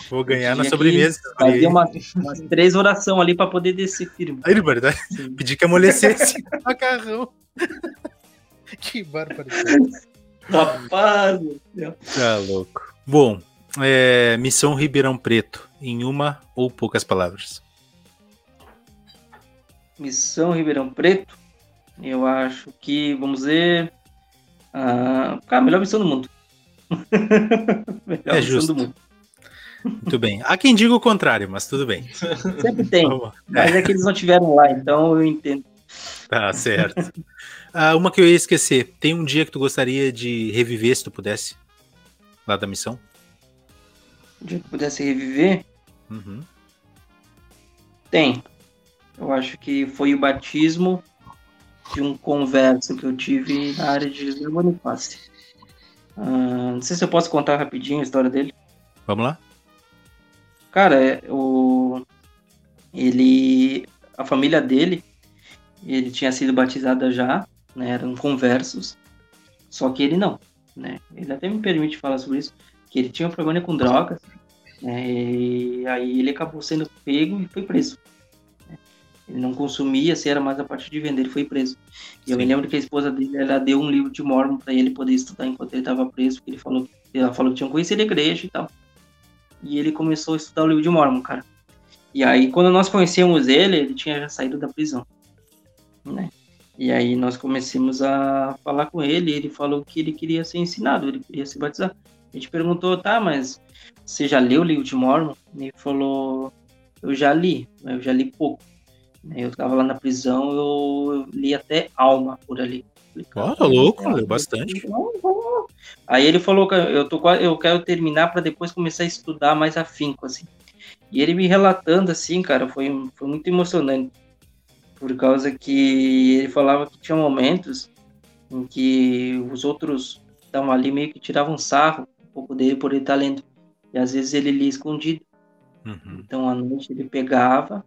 Vou ganhar na sobremesa. Fazia umas, umas três orações ali para poder descer firme. Aí, verdade. Pedi que amolecesse <laughs> o macarrão. <laughs> que barbaridade. Rapaz, Tá louco. Bom, é, Missão Ribeirão Preto, em uma ou poucas palavras. Missão Ribeirão Preto, eu acho que, vamos ver, ah, a melhor missão do mundo. <laughs> melhor é missão justo. do mundo. Muito bem. Há quem diga o contrário, mas tudo bem. Sempre tem. Mas é que eles não tiveram lá, então eu entendo. Tá certo. Ah, uma que eu ia esquecer. Tem um dia que tu gostaria de reviver, se tu pudesse? Lá da missão? Um dia que pudesse reviver? Uhum. Tem. Eu acho que foi o batismo de um converso que eu tive na área de José Bonifácio. Uh, não sei se eu posso contar rapidinho a história dele. Vamos lá. Cara, é, o ele a família dele ele tinha sido batizada já, né? Eram conversos. Só que ele não, né? Ele até me permite falar sobre isso, que ele tinha um problema com drogas, né? E aí ele acabou sendo pego e foi preso. Ele não consumia, se era mais a parte de vender, ele foi preso. E Sim. eu me lembro que a esposa dele, ela deu um livro de Mormon para ele poder estudar enquanto ele estava preso, porque ele falou, ela falou que tinha conhecido a igreja e tal. E ele começou a estudar o livro de Mormon, cara. E aí, quando nós conhecemos ele, ele tinha já saído da prisão, né? E aí nós começamos a falar com ele, e ele falou que ele queria ser ensinado, ele queria se batizar. A gente perguntou, tá, mas você já leu o livro de Mormon? Ele falou, eu já li, eu já li pouco. Eu estava lá na prisão, eu li até alma por ali. Ó, oh, louco, leu bastante. Aí ele falou que eu, tô, eu quero terminar para depois começar a estudar mais afinco, assim. E ele me relatando, assim, cara, foi, foi muito emocionante. Por causa que ele falava que tinha momentos em que os outros estavam ali meio que tiravam sarro um pouco dele por ele estar lendo. E às vezes ele lia escondido. Uhum. Então à noite ele pegava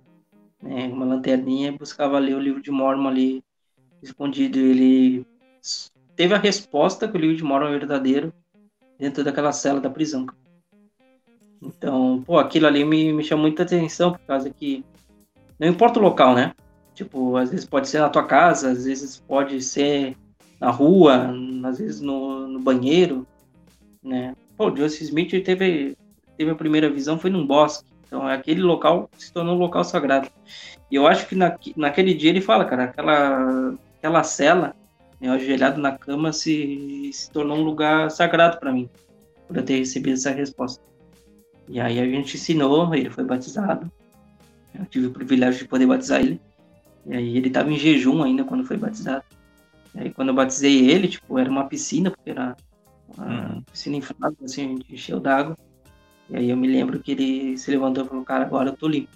né, uma lanterninha e buscava ler o livro de Mormon ali escondido. Ele teve a resposta que o livro de Mormon é verdadeiro dentro daquela cela da prisão. Então, pô, aquilo ali me, me chamou muita atenção por causa que não importa o local, né? Tipo, às vezes pode ser na tua casa, às vezes pode ser na rua, às vezes no, no banheiro, né? Pô, o Joseph Smith teve, teve a primeira visão foi num bosque. Então, aquele local se tornou um local sagrado. E eu acho que na, naquele dia ele fala, cara, aquela, aquela cela, né, ajoelhado na cama, se, se tornou um lugar sagrado para mim, por eu ter recebido essa resposta. E aí a gente ensinou, ele foi batizado. Eu tive o privilégio de poder batizar ele. E aí ele estava em jejum ainda quando foi batizado. E aí quando eu batizei ele, tipo, era uma piscina, porque era uma uhum. piscina inflável, assim, a gente encheu d'água. E aí eu me lembro que ele se levantou e falou, cara, agora eu tô limpo.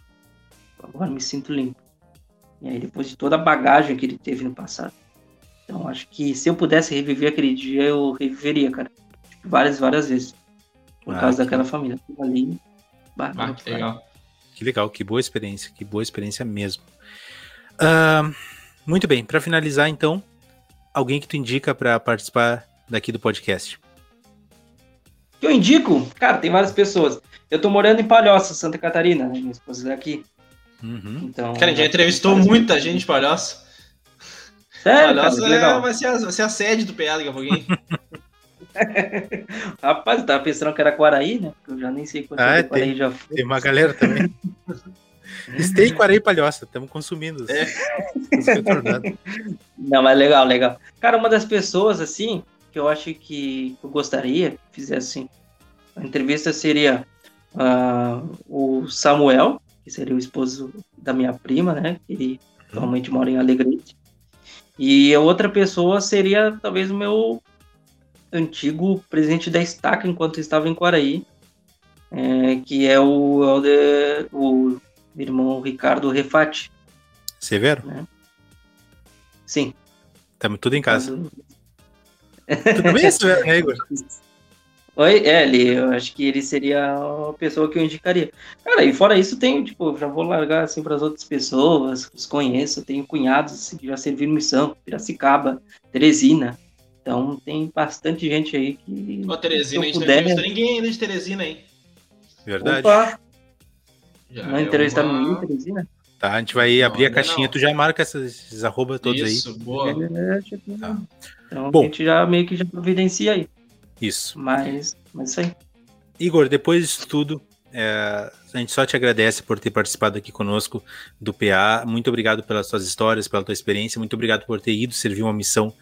Agora me sinto limpo. E aí depois de toda a bagagem que ele teve no passado. Então acho que se eu pudesse reviver aquele dia, eu reviveria, cara. Tipo, várias, várias vezes. Por ah, causa que... daquela família. Ali, bah, ah, que legal. Que legal, que boa experiência, que boa experiência mesmo. Uh, muito bem, para finalizar então, alguém que tu indica para participar daqui do podcast? Que eu indico, cara, tem várias pessoas. Eu tô morando em Palhoça, Santa Catarina, né? Minha esposa é daqui. Uhum. Então, cara, a gente já entrevistou muita gente de Palhoça. Sério, Palhoça cara, legal. É, vai, ser a, vai ser a sede do PA daqui a pouquinho. <laughs> Rapaz, eu tava pensando que era Quaraí, né? Porque eu já nem sei quanto ah, é, tem, já foi. Tem uma galera também. <laughs> Esteio, Quaraí e Palhoça, estamos consumindo. É. Não, mas legal, legal. Cara, uma das pessoas, assim, que eu acho que eu gostaria que fizesse assim, a entrevista seria uh, o Samuel, que seria o esposo da minha prima, né? Que atualmente mora em Alegrete. E a outra pessoa seria talvez o meu antigo presidente da Estaca enquanto estava em Quaraí, é, que é o, o, o irmão Ricardo Refati. Severo? Né? Sim. Estamos tudo em casa. Tudo bem, Severo, né, Igor? Oi, é, ele, eu acho que ele seria a pessoa que eu indicaria. Cara, e fora isso, tem, tipo, já vou largar assim para as outras pessoas, os conheço, tenho cunhados assim, que já serviram missão, Piracicaba, Teresina. Então tem bastante gente aí que. Ô, Teresina, a gente puder... não ninguém ainda de Teresina, hein? Verdade. Opa! Já não é entrevistaram uma... ninguém, Teresina? Tá, a gente vai não, abrir a caixinha, não. tu já marca esses, esses arroba todos isso, aí. Isso, boa. É, tipo, tá. Então Bom, a gente já meio que já providencia aí. Isso. Mas, mas isso aí. Igor, depois disso tudo, é, a gente só te agradece por ter participado aqui conosco do PA. Muito obrigado pelas suas histórias, pela tua experiência. Muito obrigado por ter ido servir uma missão,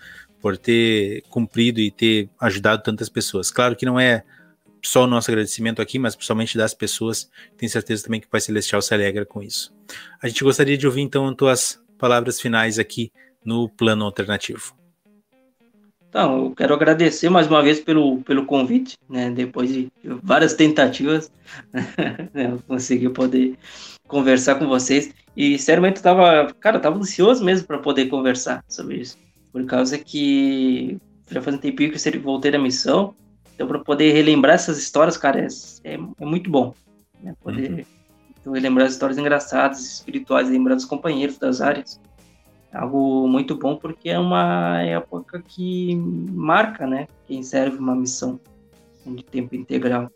por ter cumprido e ter ajudado tantas pessoas. Claro que não é só o nosso agradecimento aqui, mas principalmente das pessoas. Tenho certeza também que o Pai Celestial se alegra com isso. A gente gostaria de ouvir então as tuas palavras finais aqui no plano alternativo. Então, eu quero agradecer mais uma vez pelo, pelo convite, né? Depois de várias tentativas, <laughs> né? eu consegui poder conversar com vocês. E, seriamente, eu tava, cara, eu tava ansioso mesmo para poder conversar sobre isso. Por causa que já faz um tempinho que eu voltei da missão, então para poder relembrar essas histórias, cara, é, é, é muito bom. Né? Poder uhum. relembrar as histórias engraçadas, espirituais, lembrar dos companheiros das áreas algo muito bom porque é uma época que marca, né, quem serve uma missão de tempo integral.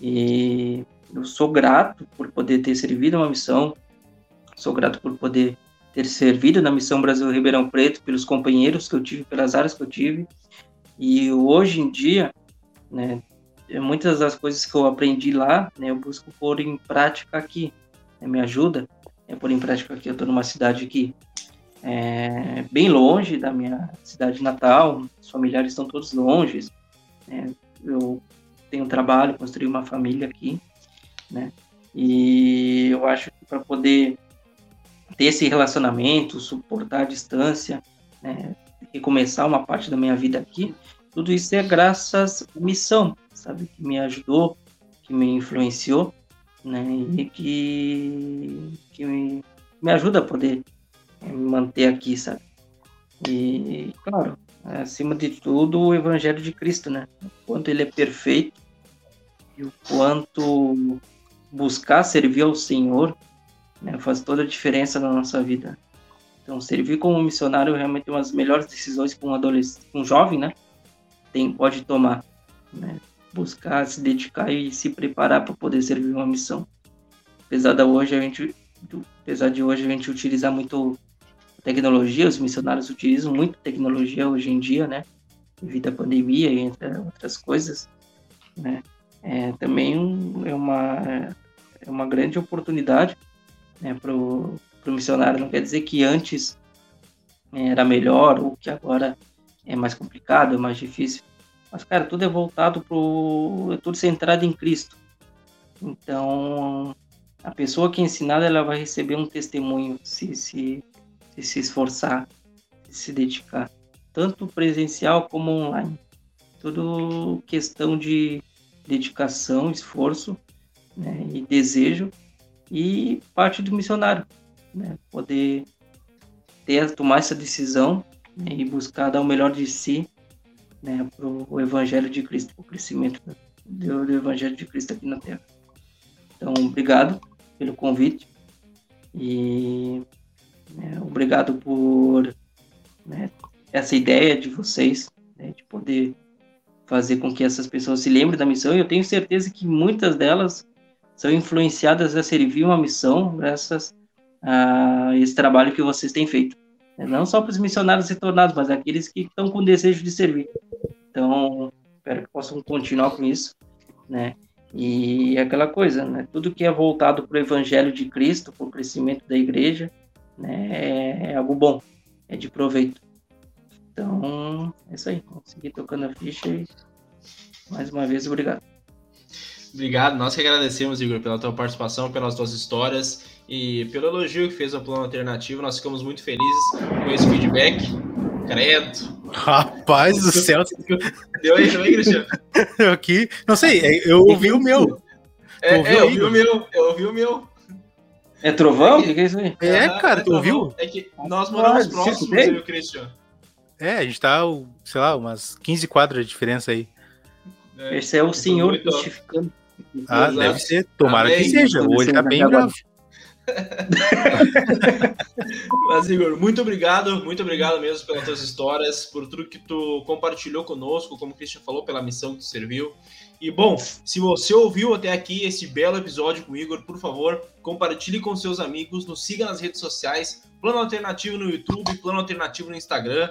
E eu sou grato por poder ter servido uma missão, sou grato por poder ter servido na missão Brasil Ribeirão Preto pelos companheiros que eu tive, pelas áreas que eu tive. E hoje em dia, né, muitas das coisas que eu aprendi lá, né, eu busco pôr em prática aqui. Né, me ajuda é pôr em prática aqui. Eu estou numa cidade que é, bem longe da minha cidade natal, os familiares estão todos longe. É, eu tenho um trabalho, construí uma família aqui, né? E eu acho que para poder ter esse relacionamento, suportar a distância, né, recomeçar uma parte da minha vida aqui, tudo isso é graças à missão, sabe? Que me ajudou, que me influenciou, né? E que, que me, me ajuda a poder manter aqui, sabe? E, claro, acima de tudo, o Evangelho de Cristo, né? O quanto ele é perfeito e o quanto buscar servir ao Senhor né, faz toda a diferença na nossa vida. Então, servir como missionário é realmente uma das melhores decisões que um adolescente, um jovem, né, tem, pode tomar. Né? Buscar, se dedicar e se preparar para poder servir uma missão. Apesar de hoje a gente, apesar de hoje a gente utilizar muito tecnologia, os missionários utilizam muito tecnologia hoje em dia, né? Devido à pandemia e entre outras coisas, né? É, também é, uma, é uma grande oportunidade né, para o missionário. Não quer dizer que antes era melhor ou que agora é mais complicado, é mais difícil. Mas, cara, tudo é voltado para é tudo centrado em Cristo. Então, a pessoa que é ensinada, ela vai receber um testemunho se, se de se esforçar, se dedicar, tanto presencial como online. Tudo questão de dedicação, esforço né, e desejo e parte do missionário, né, poder ter tomar essa decisão né, e buscar dar o melhor de si né, para o Evangelho de Cristo, o crescimento do, do Evangelho de Cristo aqui na Terra. Então, obrigado pelo convite e né? Obrigado por né, essa ideia de vocês, né, de poder fazer com que essas pessoas se lembrem da missão. E eu tenho certeza que muitas delas são influenciadas a servir uma missão graças a esse trabalho que vocês têm feito. Né? Não só para os missionários retornados, mas aqueles que estão com desejo de servir. Então, espero que possam continuar com isso, né? E aquela coisa, né? Tudo que é voltado para o Evangelho de Cristo, para o crescimento da igreja, né? É algo bom, é de proveito. Então, é isso aí. Vamos seguir tocando a ficha e mais uma vez, obrigado. Obrigado, nós que agradecemos, Igor, pela tua participação, pelas tuas histórias e pelo elogio que fez ao plano alternativo. Nós ficamos muito felizes com esse feedback. Credo. Rapaz do céu. Deu aí também, Cristiano? Eu <laughs> aqui, não sei, é, eu ouvi o meu. É, é eu ouvi o meu, eu ouvi o meu. É trovão? O que, que é isso aí? É, ah, cara, tu ouviu? É que nós moramos ah, próximos, eu e o Christian. É, a gente tá, sei lá, umas 15 quadras de diferença aí. É, Esse é o senhor justificando. Ah, Exato. deve ser. Tomara Amém. que seja. Ou ele tá bem bravo. <laughs> Mas, Igor, muito obrigado, muito obrigado mesmo pelas tuas histórias, por tudo que tu compartilhou conosco, como o Christian falou, pela missão que tu serviu. E bom, se você ouviu até aqui esse belo episódio com o Igor, por favor, compartilhe com seus amigos, nos siga nas redes sociais, Plano Alternativo no YouTube, Plano Alternativo no Instagram.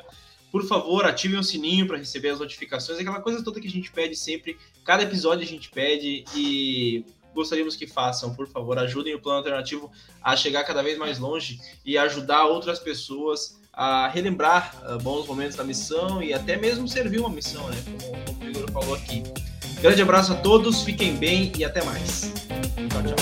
Por favor, ativem o sininho para receber as notificações, aquela coisa toda que a gente pede sempre. Cada episódio a gente pede e gostaríamos que façam, por favor, ajudem o plano alternativo a chegar cada vez mais longe e ajudar outras pessoas a relembrar uh, bons momentos da missão e até mesmo servir uma missão, né? Como, como o Igor falou aqui. Grande abraço a todos, fiquem bem e até mais. Tchau, tchau.